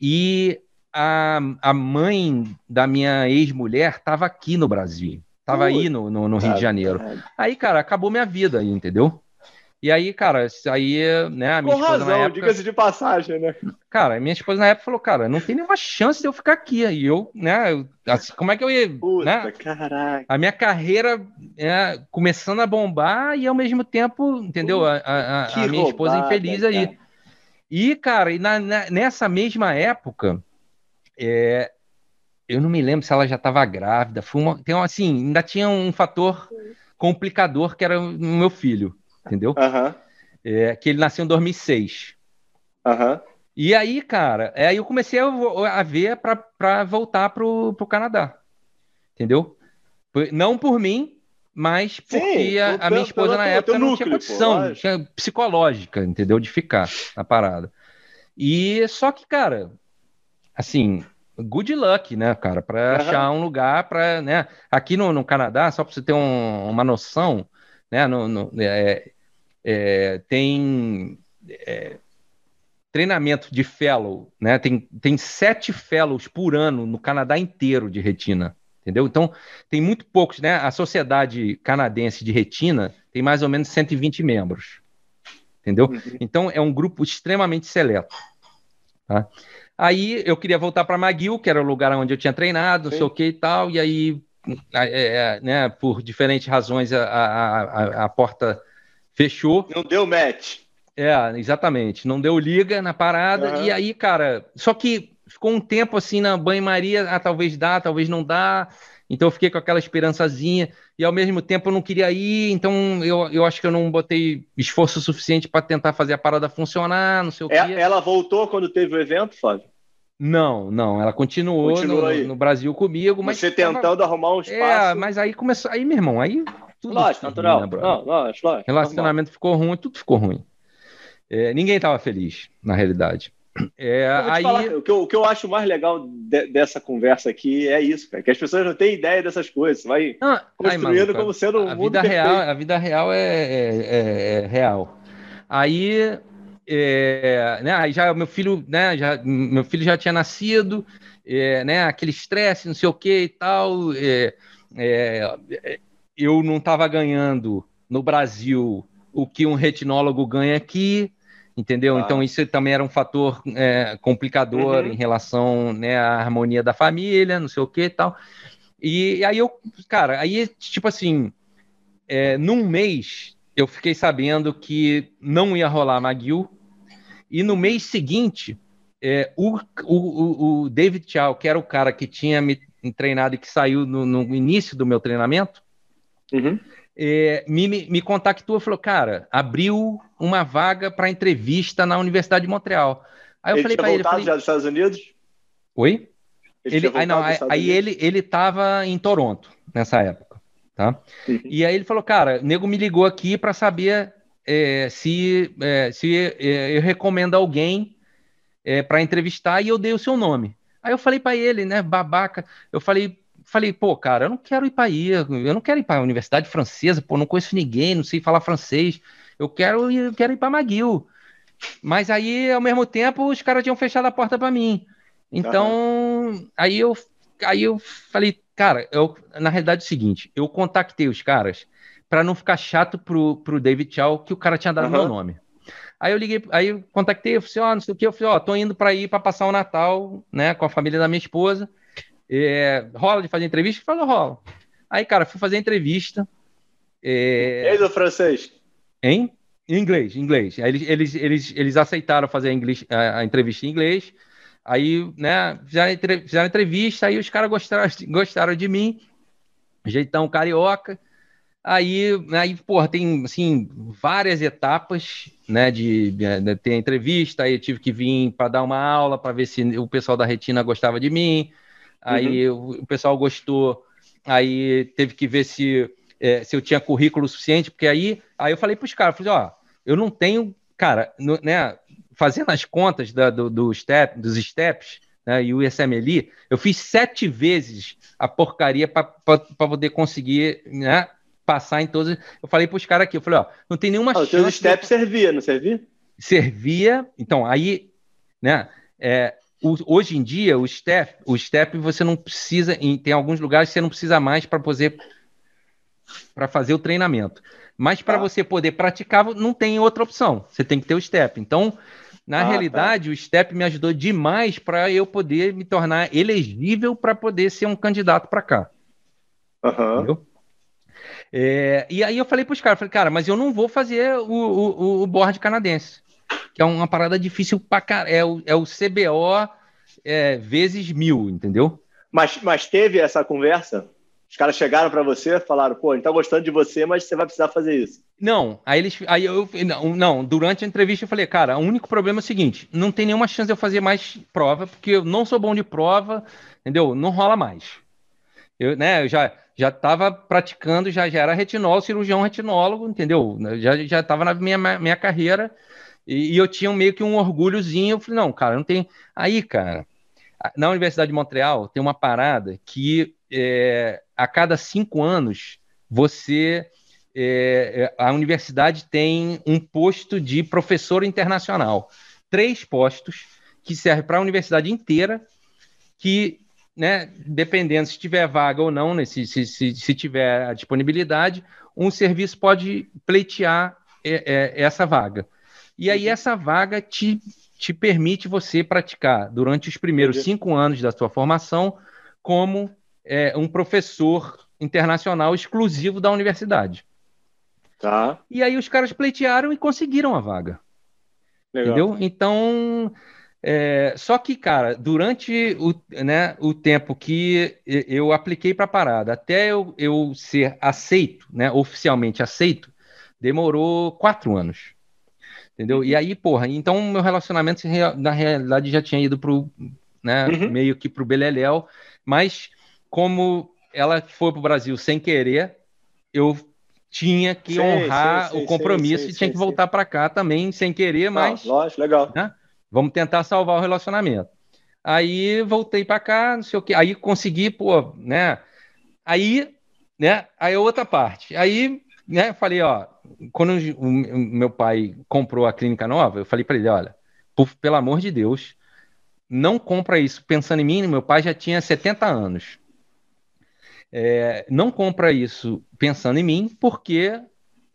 E a, a mãe da minha ex-mulher estava aqui no Brasil. Estava aí no, no, no Rio de Janeiro. Aí, cara, acabou minha vida aí, entendeu? E aí, cara, aí, né, a minha Com esposa razão, época... diga-se de passagem, né? Cara, minha esposa na época falou, cara, não tem nenhuma chance de eu ficar aqui. E eu, né, eu, assim, como é que eu ia... Puta, né? caraca. A minha carreira é, começando a bombar e ao mesmo tempo, entendeu? A, a, a minha roubada, esposa infeliz aí. E, cara, e na, na, nessa mesma época, é, eu não me lembro se ela já estava grávida. Foi uma, tem, assim, ainda tinha um fator complicador que era o meu filho, entendeu? É, que ele nasceu em 2006. Aham. E aí, cara, é, aí eu comecei a, a ver para voltar pro, pro Canadá. Entendeu? Não por mim, mas porque Sim, a, a minha esposa na época não núcleo, tinha pô, condição, lógico. tinha psicológica, entendeu? De ficar na parada. E só que, cara, assim, good luck, né, cara, para Aham. achar um lugar para, né, aqui no, no Canadá, só para você ter um- uma noção, né, no, no- é, é, tem é, treinamento de fellow, né, tem, tem sete fellows por ano no Canadá inteiro de retina, entendeu? Então, tem muito poucos, né, a Sociedade Canadense de Retina tem mais ou menos 120 membros, entendeu? Uhum. Então, é um grupo extremamente seleto. Tá? Aí eu queria voltar para McGill, que era o lugar onde eu tinha treinado, não Sim. sei o que e tal, e aí, é, é, né, por diferentes razões, a, a, a, a porta fechou. Não deu match. É, exatamente. Não deu liga na parada. Aham. E aí, cara, só que ficou um tempo assim na banho-maria, ah, talvez dá, talvez não dá. Então eu fiquei com aquela esperançazinha. E ao mesmo tempo eu não queria ir, então eu, eu acho que eu não botei esforço suficiente para tentar fazer a parada funcionar, não sei o É- quê. ela voltou quando teve o evento, Fábio? Não, não, ela continuou, Continua no, no Brasil comigo, mas Você tava- tentando arrumar um É, espaço. mas aí começou, aí, meu irmão, aí tudo Lógico, natural. ruim, né, não, lógico, lógico. Relacionamento ficou ruim, tudo ficou ruim. É, ninguém estava feliz, na realidade. É, aí, falar, o, que eu, o que eu acho mais legal de- dessa conversa aqui é isso, cara, que as pessoas não têm ideia dessas coisas. Você vai Não, ai, construindo maluco, como sendo um a mundo vida perfeito. real, a vida real é, é- é- é real. Aí, é, né, aí já meu filho, né, já, meu filho já tinha nascido, é, né, aquele estresse, não sei o que e tal. Eu não estava ganhando no Brasil o que um retinólogo ganha aqui, entendeu? Ah. Então isso também era um fator é, complicador Uhum. em relação, né, à harmonia da família, não sei o que e tal. E, aí eu, cara, aí tipo assim, é, num mês eu fiquei sabendo que não ia rolar McGill, e no mês seguinte, é, o, o, o- o David Chow, que era o cara que tinha me treinado e que saiu no, no início do meu treinamento, Uhum. é, me, me, contactou e falou: Cara, abriu uma vaga para entrevista na Universidade de Montreal. Aí eu ele falei para ele: falei, já dos Estados Unidos? Oi? Ele, Ele, aí, não, aí, aí ele ele estava em Toronto nessa época, tá? Uhum. E aí ele falou, cara, o nego me ligou aqui para saber é, se é, se é, eu recomendo alguém para entrevistar e eu dei o seu nome. Aí eu falei para ele, né, babaca, eu falei, falei, pô, cara, eu não quero ir para aí, eu não quero ir para a Universidade Francesa, pô, não conheço ninguém, não sei falar francês, eu quero ir, eu quero ir para McGill. Mas aí, ao mesmo tempo, os caras tinham fechado a porta para mim. Então, aí eu aí eu falei, cara, eu, na realidade é o seguinte, eu contactei os caras para não ficar chato pro, pro David Chow que o cara tinha dado Aham. meu nome. Aí eu liguei, aí eu contactei, eu falei, assim, ó, não sei o que, eu falei, ó, tô indo para ir para passar o Natal, né, com a família da minha esposa. É, rola de fazer entrevista? Falou, rola. Aí, cara, fui fazer entrevista. É, aí do francês? em em inglês, em inglês. Aí Eles, eles, eles, eles aceitaram fazer a, inglês- a- a entrevista em inglês. Aí, né, fizeram, entre- fizeram entrevista, aí os caras gostaram, gostaram de mim, jeitão carioca. Aí, aí, porra, tem, assim, várias etapas, né, de, de ter a entrevista, aí eu tive que vir para dar uma aula, para ver se o pessoal da Retina gostava de mim. Aí o, o pessoal gostou, aí teve que ver se, é, se eu tinha currículo suficiente, porque aí, aí eu falei para os caras, falei, ó, eu não tenho, cara, no- né, fazendo as contas da- do, do step, dos steps, né, e o ISMLI, eu fiz sete vezes a porcaria para poder conseguir, né, passar em todas. Eu falei para os caras aqui, eu falei, ó, não tem nenhuma Ah, os chance. de eu steps servia, não servia? servia. Então, aí, né? é, o- hoje em dia, o step, o step você não precisa, em, tem alguns lugares que você não precisa mais para poder para fazer o treinamento. Mas para Tá. você poder praticar, não tem outra opção. Você tem que ter o step. Então, na Ah, tá. realidade, o step me ajudou demais para eu poder me tornar elegível para poder ser um candidato para cá. Entendeu? É, e aí eu falei para os caras, falei, cara, mas eu não vou fazer o, o, o board canadense. Que é uma parada difícil pra caralho. É o, é o CBO é, vezes mil, entendeu? Mas, mas teve essa conversa? Os caras chegaram para você, falaram, pô, a gente tá gostando de você, mas você vai precisar fazer isso. Não, aí eles. Aí eu. Não, não, durante a entrevista eu falei, cara, o único problema é o seguinte: não tem nenhuma chance de eu fazer mais prova, porque eu não sou bom de prova, entendeu? Não rola mais. Eu, né, eu já, já estava praticando, já, já era retinólogo, cirurgião retinólogo, entendeu? Já, já estava na minha, minha carreira e, e, eu tinha meio que um orgulhozinho. Eu falei, não, cara, não tem. Aí, cara, na Universidade de Montreal tem uma parada que é, a cada cinco anos você. É, a universidade tem um posto de professor internacional. Três postos que servem para a universidade inteira, que né, dependendo se tiver vaga ou não, né, se, se, se, se tiver a disponibilidade, um serviço pode pleitear é, é, essa vaga. E aí uhum. essa vaga te, te permite você praticar durante os primeiros Entendi. cinco anos da sua formação como é, um professor internacional exclusivo da universidade. Tá. E aí os caras pleitearam e conseguiram a vaga. Legal. Entendeu? Então, é, só que, cara, durante o, né, o tempo que eu apliquei para a parada, até eu, eu ser aceito, né, oficialmente aceito, demorou quatro anos. Entendeu? E aí, porra, então meu relacionamento na realidade já tinha ido pro, né, uhum. meio que pro Beleléu, mas como ela foi pro Brasil sem querer, eu tinha que sim, honrar sim, sim, o compromisso e tinha que voltar para cá também sem querer, mas. Ah, lógico, legal. Né? Vamos tentar salvar o relacionamento. Aí voltei para cá, não sei o que. Aí consegui, pô, né? Aí, né? Aí outra parte. Aí, né? Falei, ó, quando o meu pai comprou a clínica nova, eu falei para ele, olha, por, pelo amor de Deus, não compra isso pensando em mim. Meu pai já tinha 70 anos. É, não compra isso pensando em mim, porque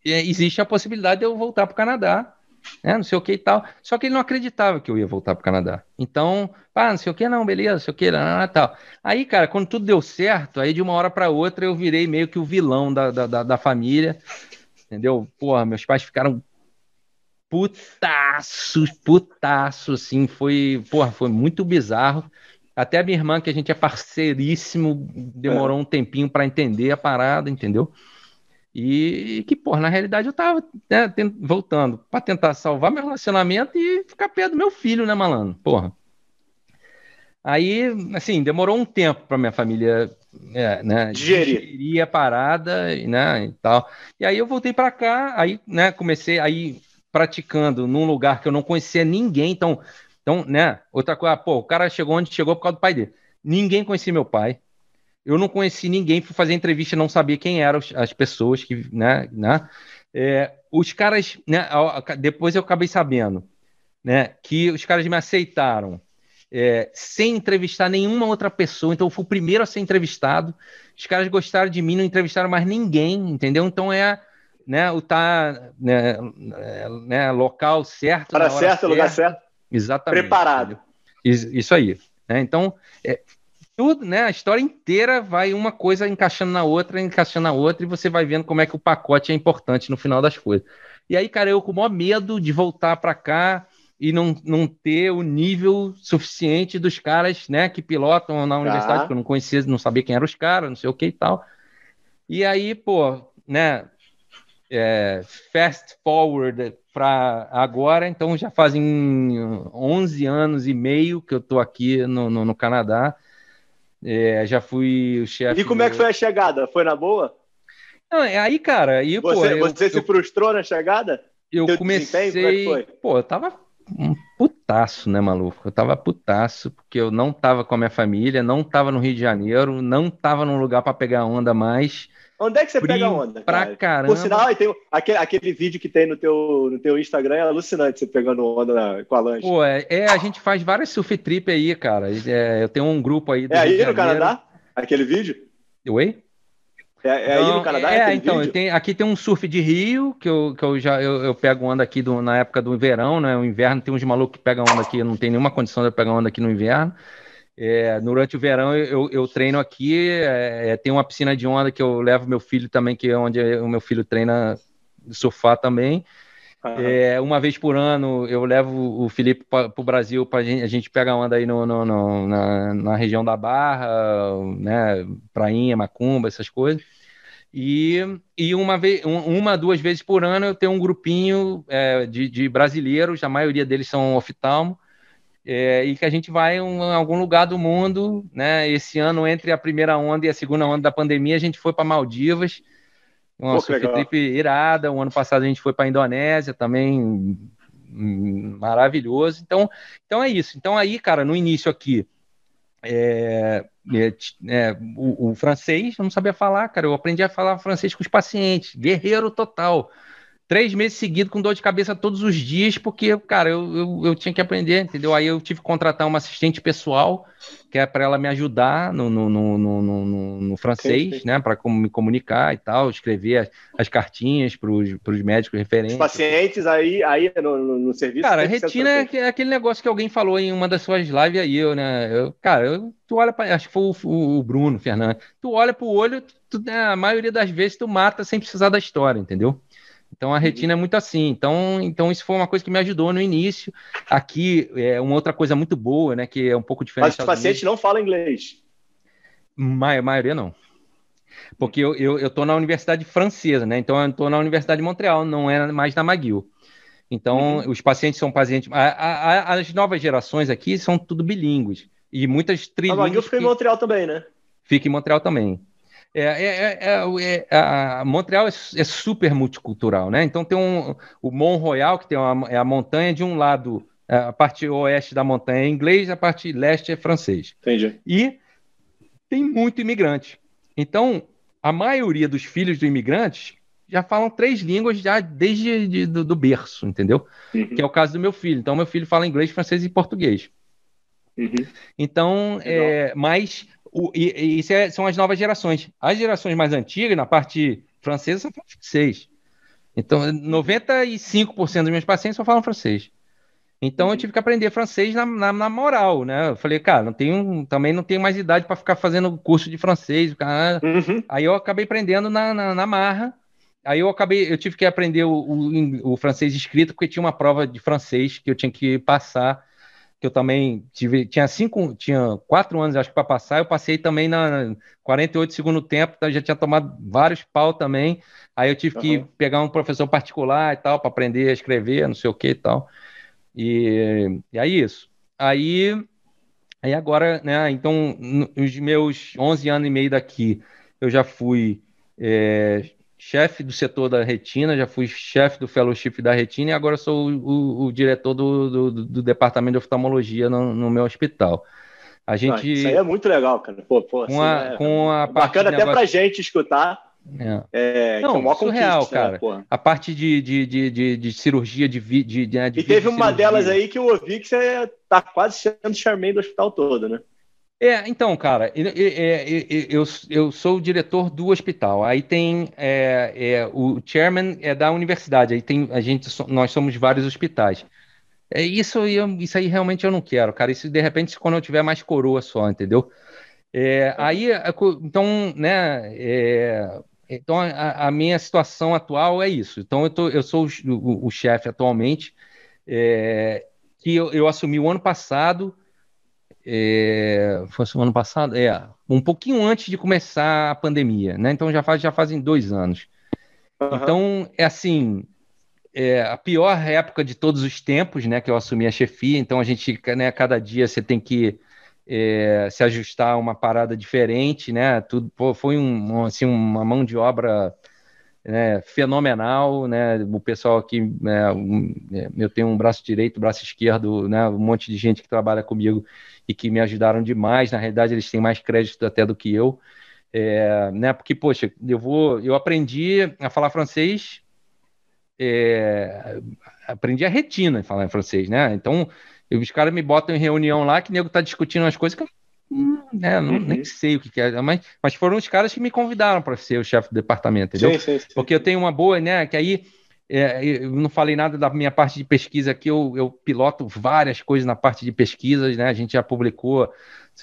é, existe a possibilidade de eu voltar para o Canadá né, não sei o que e tal. Só que ele não acreditava que eu ia voltar para o Canadá. Então, ah, não sei o que, não, beleza, não sei o que, não, não, tal. Aí, cara, quando tudo deu certo, aí de uma hora para outra eu virei meio que o vilão da, da, da família, entendeu? Porra, meus pais ficaram putaços, putaços, assim, foi, porra, foi muito bizarro. Até a minha irmã, que a gente é parceiríssimo, demorou um tempinho para entender a parada, entendeu? E que, pô, na realidade eu tava né, voltando para tentar salvar meu relacionamento e ficar perto do meu filho, né, malandro? Porra. Aí, assim, demorou um tempo para minha família é, né, digerir. digerir a parada né, e tal. E aí eu voltei para cá, aí, né, comecei aí praticando num lugar que eu não conhecia ninguém, então, então, né, outra coisa, pô, o cara chegou onde chegou por causa do pai dele. Ninguém conhecia meu pai. Eu não conheci ninguém, fui fazer entrevista, não sabia quem eram as pessoas que, né, né? É, os caras, né, depois eu acabei sabendo, né, que os caras me aceitaram é, sem entrevistar nenhuma outra pessoa, então eu fui o primeiro a ser entrevistado. Os caras gostaram de mim, não entrevistaram mais ninguém, entendeu? Então é, né, o tá, né, é, né local certo, para certo, lugar certo, exatamente, preparado. Entendeu? Isso aí, né? Então é, tudo, né? A história inteira vai uma coisa encaixando na outra, encaixando na outra, e você vai vendo como é que o pacote é importante no final das coisas. E aí, cara, eu com o maior medo de voltar para cá e não, não ter o nível suficiente dos caras, né, que pilotam na universidade, porque eu não conhecia, não sabia quem eram os caras, não sei o que e tal. E aí, pô, né, é, fast forward para agora, então já fazem 11 anos e meio que eu estou aqui no, no, no Canadá. É, já fui o chefe. E como do... é que foi a chegada? Foi na boa? Não, é aí, cara. Aí, você pô, eu, você se frustrou na chegada? Eu Teu comecei. É pô, eu tava um putaço, né, maluco? Eu tava putaço, porque eu não tava com a minha família, não tava no Rio de Janeiro, não tava num lugar para pegar onda mais. Onde é que você pega onda? Pra cara? caramba. Por sinal, tem aquele, aquele vídeo que tem no teu, no teu Instagram é alucinante você pegando onda na, com a lancha. Pô, é, é, a gente faz várias surf trip aí, cara. É, eu tenho um grupo aí. é aí no Canadá? Aquele vídeo? Oi? É, é aí no Canadá? É, então, tem, aqui tem um surf de Rio, que eu, que eu já eu, eu pego onda aqui do, na época do verão, né? O inverno tem uns malucos que pegam onda aqui, não tem nenhuma condição de eu pegar onda aqui no inverno. É, durante o verão eu, eu treino aqui, é, é, tem uma piscina de onda que eu levo meu filho também, que é onde o meu filho treina surfar também. É, uma vez por ano eu levo o Felipe para o Brasil para a gente pegar onda aí no, no, no na, na, região da Barra, né, Prainha, Macumba, essas coisas. E, e uma, vez, uma, duas vezes por ano eu tenho um grupinho é, de, de, brasileiros, a maioria deles são oftalmo, é, e que a gente vai em um, algum lugar do mundo. Né? Esse ano, entre a primeira onda e a segunda onda da pandemia, a gente foi para Maldivas uma Pô, trip irada. O ano passado a gente foi para a Indonésia também, maravilhoso. Então, então é isso. Então aí, cara, no início aqui, é, é, é, o, o, francês eu não sabia falar, cara. Eu aprendi a falar francês com os pacientes, guerreiro total três meses seguidos com dor de cabeça todos os dias, porque, cara, eu, eu, eu, tinha que aprender, entendeu? Aí eu tive que contratar uma assistente pessoal, que é para ela me ajudar no, no, no, no, no francês, sim, sim. né? Para me comunicar e tal, escrever as, as cartinhas para os médicos referentes. Os pacientes aí, aí no, no serviço. Cara, retina é, é, aquele negócio que alguém falou em uma das suas lives aí, eu, né? Eu, cara, eu, tu olha para. Acho que foi o, o Bruno Fernandes. Tu olha para o olho, tu, né, a maioria das vezes tu mata sem precisar da história, entendeu? Então a uhum. retina é muito assim. Então, então isso foi uma coisa que me ajudou no início. Aqui é uma outra coisa muito boa, né? Que é um pouco diferente. Mas os pacientes não falam inglês. Ma a maioria não. Porque eu, eu, eu tô na universidade francesa, né? Então eu estou na Universidade de Montreal, não é mais na McGill. Então, uhum. os pacientes são pacientes. A, a, as novas gerações aqui são tudo bilíngues. E muitas trilhões. A McGill fica que... em Montreal também, né? Fica em Montreal também. É, é, é, é, a Montreal é, super multicultural, né? Então tem um, o Mont Royal, que tem uma, é a montanha de um lado, a parte oeste da montanha é inglês, a parte leste é francês. Entendi. E tem muito imigrante. Então, a maioria dos filhos do imigrante já falam três línguas já desde de, do, do, berço, entendeu? Uhum. Que é o caso do meu filho. Então, meu filho fala inglês, francês e português. Uhum. Então, é, mas o, e, e isso é, são as novas gerações. As gerações mais antigas, na parte francesa, só falam francês. Então, 95% dos meus pacientes só falam francês. Então, eu tive que aprender francês na, na, na moral, né? Eu falei, cara, não tenho, também não tenho mais idade para ficar fazendo curso de francês. Cara. Uhum. Aí eu acabei aprendendo na, na, na, marra. Aí eu acabei, eu tive que aprender o, o, o francês escrito, porque tinha uma prova de francês que eu tinha que passar que eu também tive, tinha cinco, tinha quatro anos, acho que para passar, eu passei também na 48 segundo tempo, então já tinha tomado vários pau também, aí eu tive uhum. que pegar um professor particular e tal, para aprender a escrever, não sei o que e tal, e, e aí isso. Aí, aí agora, né, então, nos meus 11 anos e meio daqui, eu já fui é, chefe do setor da retina, já fui chefe do fellowship da retina e agora sou o, o, o diretor do, do, do, departamento de oftalmologia no, no, meu hospital. A gente... Não, isso aí é muito legal, cara. Pô, pô, com a, é, com a bacana até negócio... pra gente escutar. É. É, não, é surreal, né, cara. Né, a parte de, de, de, de, de cirurgia de, de, de, de E teve uma delas aí que eu ouvi que você tá quase sendo charmei do hospital todo, né? É, então, cara, eu, eu sou o diretor do hospital. Aí tem é, é, o chairman é da universidade. Aí tem a gente, nós somos vários hospitais. É isso, isso aí realmente eu não quero, cara. Isso de repente quando eu tiver mais coroa só, entendeu? É, aí, então, né? É, então a, a, minha situação atual é isso. Então eu, tô, eu sou o, o, o chefe atualmente, é, que eu, eu assumi o ano passado é, foi ano passado? É, um pouquinho antes de começar a pandemia, né? Então já, faz, já fazem dois anos. Uhum. Então, é assim, é a pior época de todos os tempos, né? Que eu assumi a chefia. Então, a gente, né, cada dia você tem que é, se ajustar a uma parada diferente, né? Tudo pô, foi um, assim, uma mão de obra né, fenomenal, né? O pessoal aqui, né, é, eu tenho um braço direito, braço esquerdo, né? Um monte de gente que trabalha comigo e que me ajudaram demais. Na realidade, eles têm mais crédito até do que eu. É, né? Porque, poxa, eu vou, eu aprendi a falar francês, é, aprendi a retina a falar francês, né? Então, os caras me botam em reunião lá que o nego tá discutindo umas coisas que eu né, não, uhum. nem sei o que, que é, mas, mas foram os caras que me convidaram para ser o chefe do departamento, entendeu? Sim, sim, sim. Porque eu tenho uma boa, né? Que aí é, eu não falei nada da minha parte de pesquisa aqui, eu, eu, piloto várias coisas na parte de pesquisas, né? A gente já publicou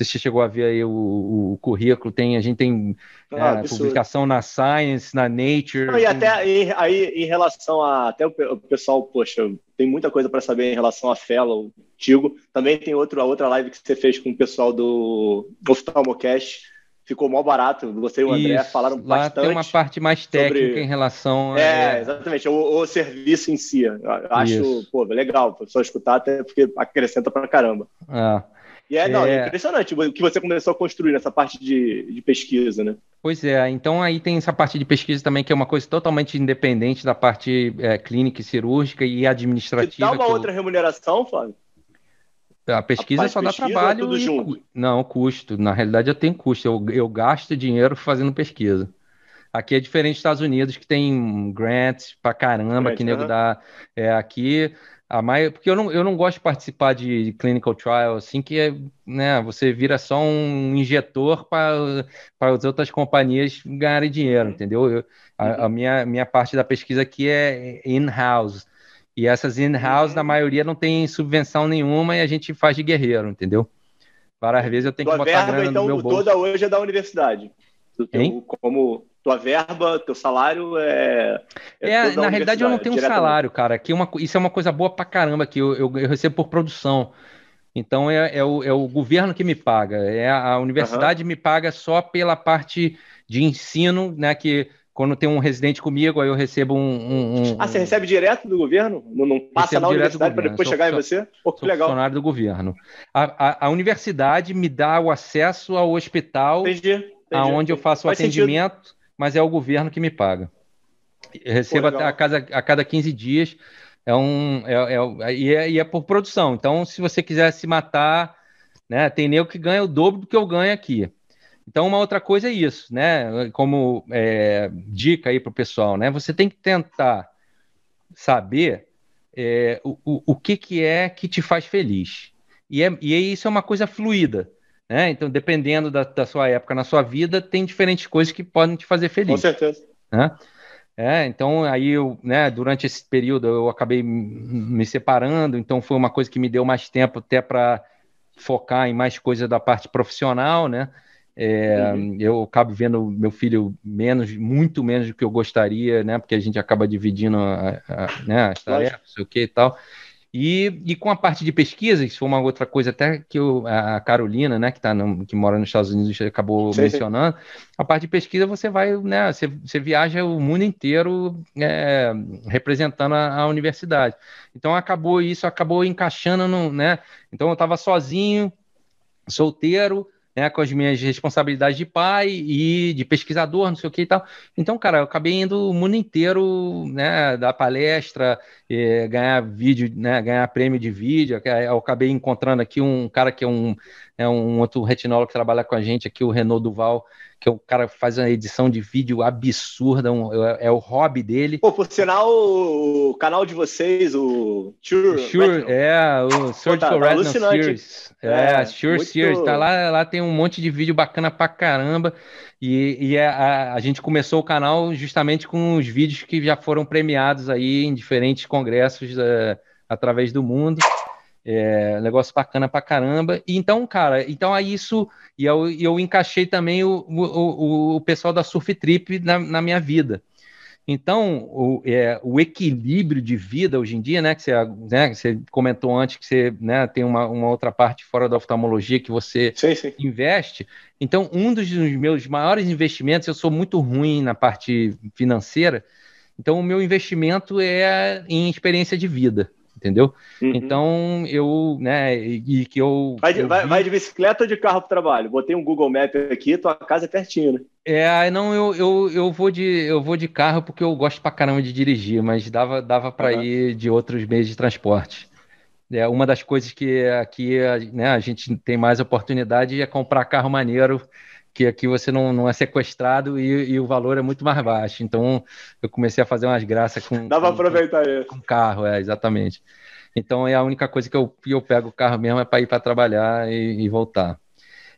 se você chegou a ver aí o, o currículo, tem, a gente tem ah, é, publicação na Science, na Nature. Não, e até aí, aí, em relação a. Até o, o pessoal, poxa, tem muita coisa para saber em relação a Fellow, Tigo. Também tem outro, a outra live que você fez com o pessoal do Oftalmocast ficou mal barato. Você e o André Isso, falaram lá bastante. Tem uma parte mais técnica sobre... em relação a. É, exatamente, o, o serviço em si. Eu acho, Isso. pô, legal, só escutar, até porque acrescenta pra caramba. Ah. E é, não, é... é impressionante o que você começou a construir nessa parte de, de pesquisa, né? Pois é, então aí tem essa parte de pesquisa também, que é uma coisa totalmente independente da parte é, clínica e cirúrgica e administrativa. E dá uma outra eu... remuneração, Flávio? A pesquisa a só dá trabalho. Tudo e... junto. Não, custo. Na realidade, eu tenho custo. Eu, eu gasto dinheiro fazendo pesquisa. Aqui é diferente dos Estados Unidos, que tem grants pra caramba, Grant, que nego dá. É, aqui, a maioria, porque eu não, eu não gosto de participar de clinical trial, assim, que é, né, você vira só um injetor para as outras companhias ganharem dinheiro, entendeu? Eu, a, a, uhum. minha, minha parte da pesquisa aqui é in-house. E essas in-house, na uhum. maioria, não tem subvenção nenhuma e a gente faz de guerreiro, entendeu? Várias vezes eu tenho tua que botar verba, grana então, no meu bolso. toda hoje é da universidade. Teu, como tua verba, teu salário é. É, é na realidade eu não tenho um salário, cara. Que uma, isso é uma coisa boa pra caramba, que eu, eu, eu recebo por produção. Então é, é, o, é o governo que me paga. É a universidade uhum. me paga só pela parte de ensino, né? Que quando tem um residente comigo, aí eu recebo um. um, um ah, você recebe direto do governo? Não, não passa na universidade para depois sou, chegar sou, em você? Pô, que legal. funcionário do governo. A, a, a, universidade me dá o acesso ao hospital entendi. Aonde eu faço o atendimento, sentido. mas é o governo que me paga. Eu recebo Pô, a, cada, a cada 15 dias. É um, é, é, e, é, e é por produção. Então, se você quiser se matar, né, tem nego que ganha o dobro do que eu ganho aqui. Então, uma outra coisa é isso, né? Como é, dica aí para o pessoal, né? Você tem que tentar saber é, o, o, que, que é que te faz feliz. E, é, e isso é uma coisa fluida. Né? Então, dependendo da, da, sua época na sua vida, tem diferentes coisas que podem te fazer feliz. Com certeza. Né? É, então, aí eu, né, durante esse período eu acabei me separando, então foi uma coisa que me deu mais tempo até para focar em mais coisa da parte profissional, né? É, uhum. Eu acabo vendo meu filho menos, muito menos do que eu gostaria, né? Porque a gente acaba dividindo a, a, né, as tarefas, sei o que e tal. E, e com a parte de pesquisa, isso foi uma outra coisa até que eu, a Carolina, né, que, tá no, que mora nos Estados Unidos, acabou sim, mencionando. Sim. A parte de pesquisa você vai, né, você, você viaja o mundo inteiro é, representando a, a, universidade. Então acabou isso, acabou encaixando no, né? Então eu estava sozinho, solteiro, né, com as minhas responsabilidades de pai e de pesquisador, não sei o que e tal. Então, cara, eu acabei indo o mundo inteiro, né, dar palestra, eh, ganhar vídeo, né, ganhar prêmio de vídeo. Eu acabei encontrando aqui um cara que é um, é um outro retinólogo que trabalha com a gente aqui, o Renaud Duval, que é o cara que faz uma edição de vídeo absurda, um, é, é, o hobby dele. Pô, por sinal, o canal de vocês, o Sure, Sure é, o Surgical Pô, tá, Retinal Series. É, é Sure muito... Series, tá lá, lá tem um monte de vídeo bacana pra caramba. E, e a, é, a, a, gente começou o canal justamente com os vídeos que já foram premiados aí em diferentes congressos uh, através do mundo. É, negócio bacana pra caramba. E então, cara, então aí isso. E eu, eu encaixei também o, o, o pessoal da Surf Trip na, na minha vida. Então, o, é, o, equilíbrio de vida hoje em dia, né, que você, né, que você comentou antes que você né, tem uma, uma, outra parte fora da oftalmologia que você sim, sim. investe. Então, um dos meus maiores investimentos, eu sou muito ruim na parte financeira, então o meu investimento é em experiência de vida entendeu? Uhum. Então eu, né, e, que eu vai de, eu vai, vai, de bicicleta ou de carro para trabalho? Botei um Google Map aqui, tua casa é pertinho, né? É, não, eu, eu, eu vou de eu vou de carro porque eu gosto pra caramba de dirigir, mas dava dava para uhum. ir de outros meios de transporte. É uma das coisas que aqui né, a gente tem mais oportunidade é comprar carro maneiro que aqui você não, não é sequestrado e, e, o valor é muito mais baixo. Então eu comecei a fazer umas graças com. Dá para aproveitar com, isso. Com carro, é, exatamente. Então é a única coisa que eu, eu pego o carro mesmo é para ir para trabalhar e, e voltar.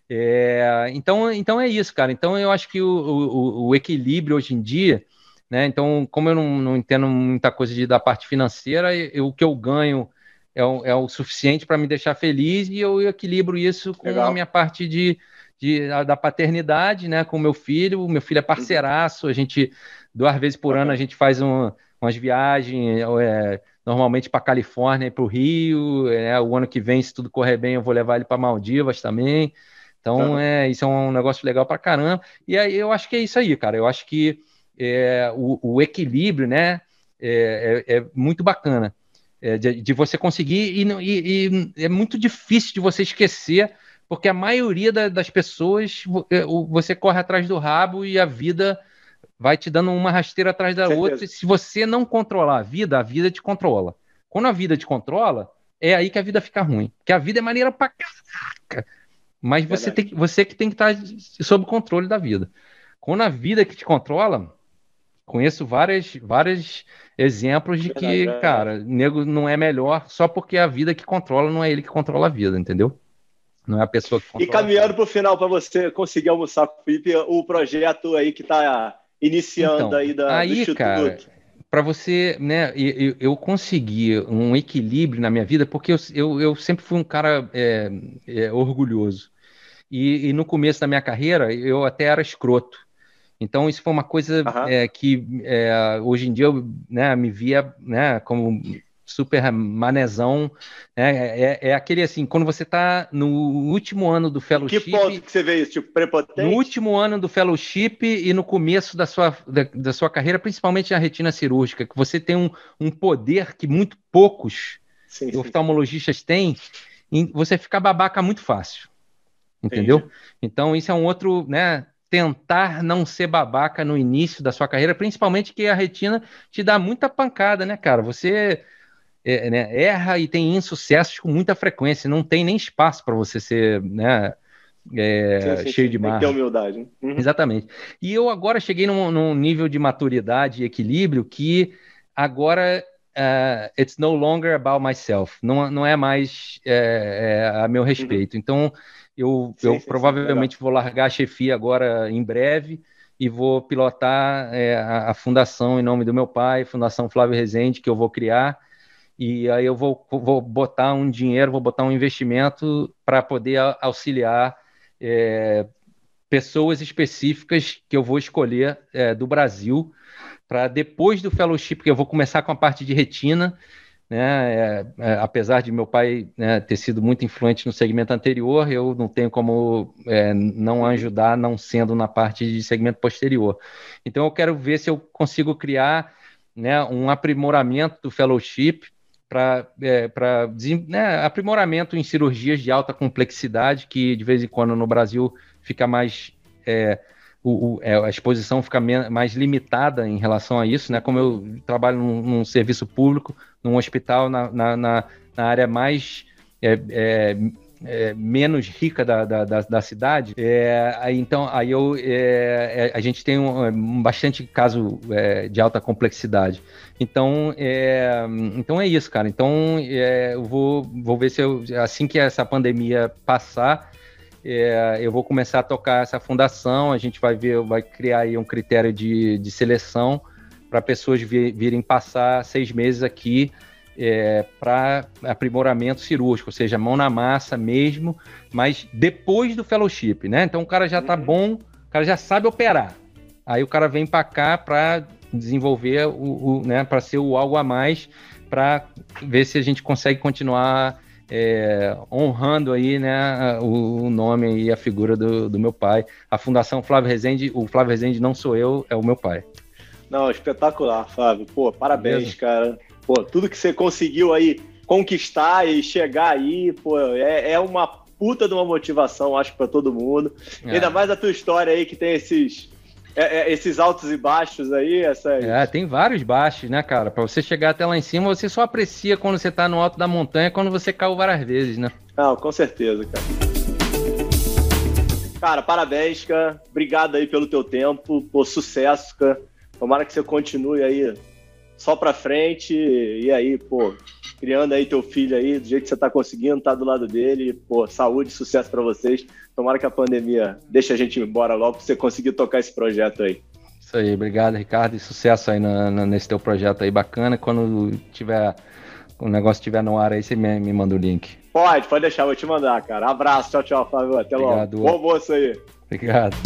É, então, então é isso, cara. Então eu acho que o, o, o equilíbrio hoje em dia, né? Então, como eu não, não entendo muita coisa de, da parte financeira, eu, o que eu ganho é o, é o suficiente para me deixar feliz e eu equilibro isso com Legal. a minha parte de, de, da paternidade, né, com meu filho. O meu filho é parceiraço, a gente, duas vezes por ano, a gente faz um, umas viagens, é, normalmente para Califórnia e para o Rio. É, o ano que vem, se tudo correr bem, eu vou levar ele para Maldivas também. Então, é, isso é um negócio legal para caramba. E aí eu acho que é isso aí, cara. Eu acho que é, o, o, equilíbrio, né, é, é, é muito bacana. É, de, de, você conseguir, e, e, e, é muito difícil de você esquecer, porque a maioria da, das pessoas é, você corre atrás do rabo e a vida vai te dando uma rasteira atrás da Certeza. outra. E se você não controlar a vida, a vida te controla. Quando a vida te controla, é aí que a vida fica ruim. Porque a vida é maneira pra caraca. Mas você, tem, você que tem que estar sob controle da vida. Quando a vida que te controla, conheço vários vários exemplos de que, é. cara, nego não é melhor só porque a vida que controla não é ele que controla a vida, entendeu? Não é a pessoa que. E caminhando para o final, para você conseguir almoçar com o Felipe, o projeto aí que está iniciando então, aí da, aí, do Instituto. Cara, para você, né, eu, eu, consegui um equilíbrio na minha vida, porque eu, eu, eu sempre fui um cara é, é, orgulhoso. E, e, no começo da minha carreira, eu até era escroto. Então, isso foi uma coisa uhum. é, que é, hoje em dia eu né, me via né, como super manezão. Né, é, é, aquele assim, quando você está no último ano do fellowship. Que ponto que você vê isso? Tipo, prepotente? No último ano do fellowship e no começo da sua, da, da sua carreira, principalmente na retina cirúrgica, que você tem um, um poder que muito poucos sim, oftalmologistas sim. têm, você fica babaca muito fácil. Entendeu? Entendi. Então, isso é um outro, né? Tentar não ser babaca no início da sua carreira, principalmente que a retina te dá muita pancada, né, cara? Você é, né, erra e tem insucessos com muita frequência, não tem nem espaço para você ser, né? É, sim, sim, cheio de marra. Tem que ter humildade. Né? Uhum. Exatamente. E eu agora cheguei num, num, nível de maturidade e equilíbrio que agora uh, it's no longer about myself. Não, não é mais é, é a meu uhum. respeito. Uhum. Então, eu, sim, eu sim, provavelmente vou largar a chefia agora em breve e vou pilotar é, a, a, fundação em nome do meu pai, Fundação Flávio Rezende, que eu vou criar. E aí eu vou, vou botar um dinheiro, vou botar um investimento para poder auxiliar é, pessoas específicas que eu vou escolher é, do Brasil para depois do fellowship, que eu vou começar com a parte de retina, né? É, é, apesar de meu pai né, ter sido muito influente no segmento anterior, eu não tenho como é, não ajudar, não sendo na parte de segmento posterior. Então, eu quero ver se eu consigo criar né, um aprimoramento do fellowship para é, né, aprimoramento em cirurgias de alta complexidade, que de vez em quando no Brasil fica mais. É, o, o, é, a exposição fica mais limitada em relação a isso, né? Como eu trabalho num, num serviço público, num hospital na, na, na, área mais é, é, é, menos rica da, da, da, da cidade, é, aí, então aí eu, é, é, a gente tem um, um bastante caso de alta complexidade. Então é, então é isso, cara. Então eu vou, vou ver se eu, assim que essa pandemia passar, é, eu vou começar a tocar essa fundação, a gente vai ver, vai criar aí um critério de, de seleção para pessoas vir, virem passar seis meses aqui é, para aprimoramento cirúrgico, ou seja, mão na massa mesmo, mas depois do fellowship, né? Então o cara já está uhum. bom, o cara já sabe operar. Aí o cara vem para cá para desenvolver o, o né, para ser o algo a mais, para ver se a gente consegue continuar é, honrando aí, né, o, o nome e a figura do, do, meu pai. A Fundação Flávio Rezende, o Flávio Rezende não sou eu, é o meu pai. Não, espetacular, Flávio. Pô, parabéns, Beleza. cara. Pô, tudo que você conseguiu aí conquistar e chegar aí, pô, é, é uma puta de uma motivação, acho, para todo mundo. É. Ainda mais a tua história aí que tem esses é, é, esses altos e baixos aí, essas... É, tem vários baixos, né, cara? Para você chegar até lá em cima, você só aprecia quando você tá no alto da montanha, quando você caiu várias vezes, né? Não, com certeza, cara. Cara, parabéns, cara. Obrigado aí pelo teu tempo, por sucesso, cara. Tomara que você continue aí só pra frente e aí, pô, criando aí teu filho aí, do jeito que você tá conseguindo, tá do lado dele, pô, saúde, sucesso para vocês. Tomara que a pandemia deixe a gente embora logo pra você conseguir tocar esse projeto aí. Isso aí, obrigado, Ricardo, e sucesso aí na, na, nesse teu projeto aí bacana. Quando tiver o negócio estiver no ar aí, você me, me manda o link. Pode, pode deixar, vou te mandar, cara. Abraço, tchau, tchau, Flávio. Até Obrigado. logo. Bom moço aí. Obrigado.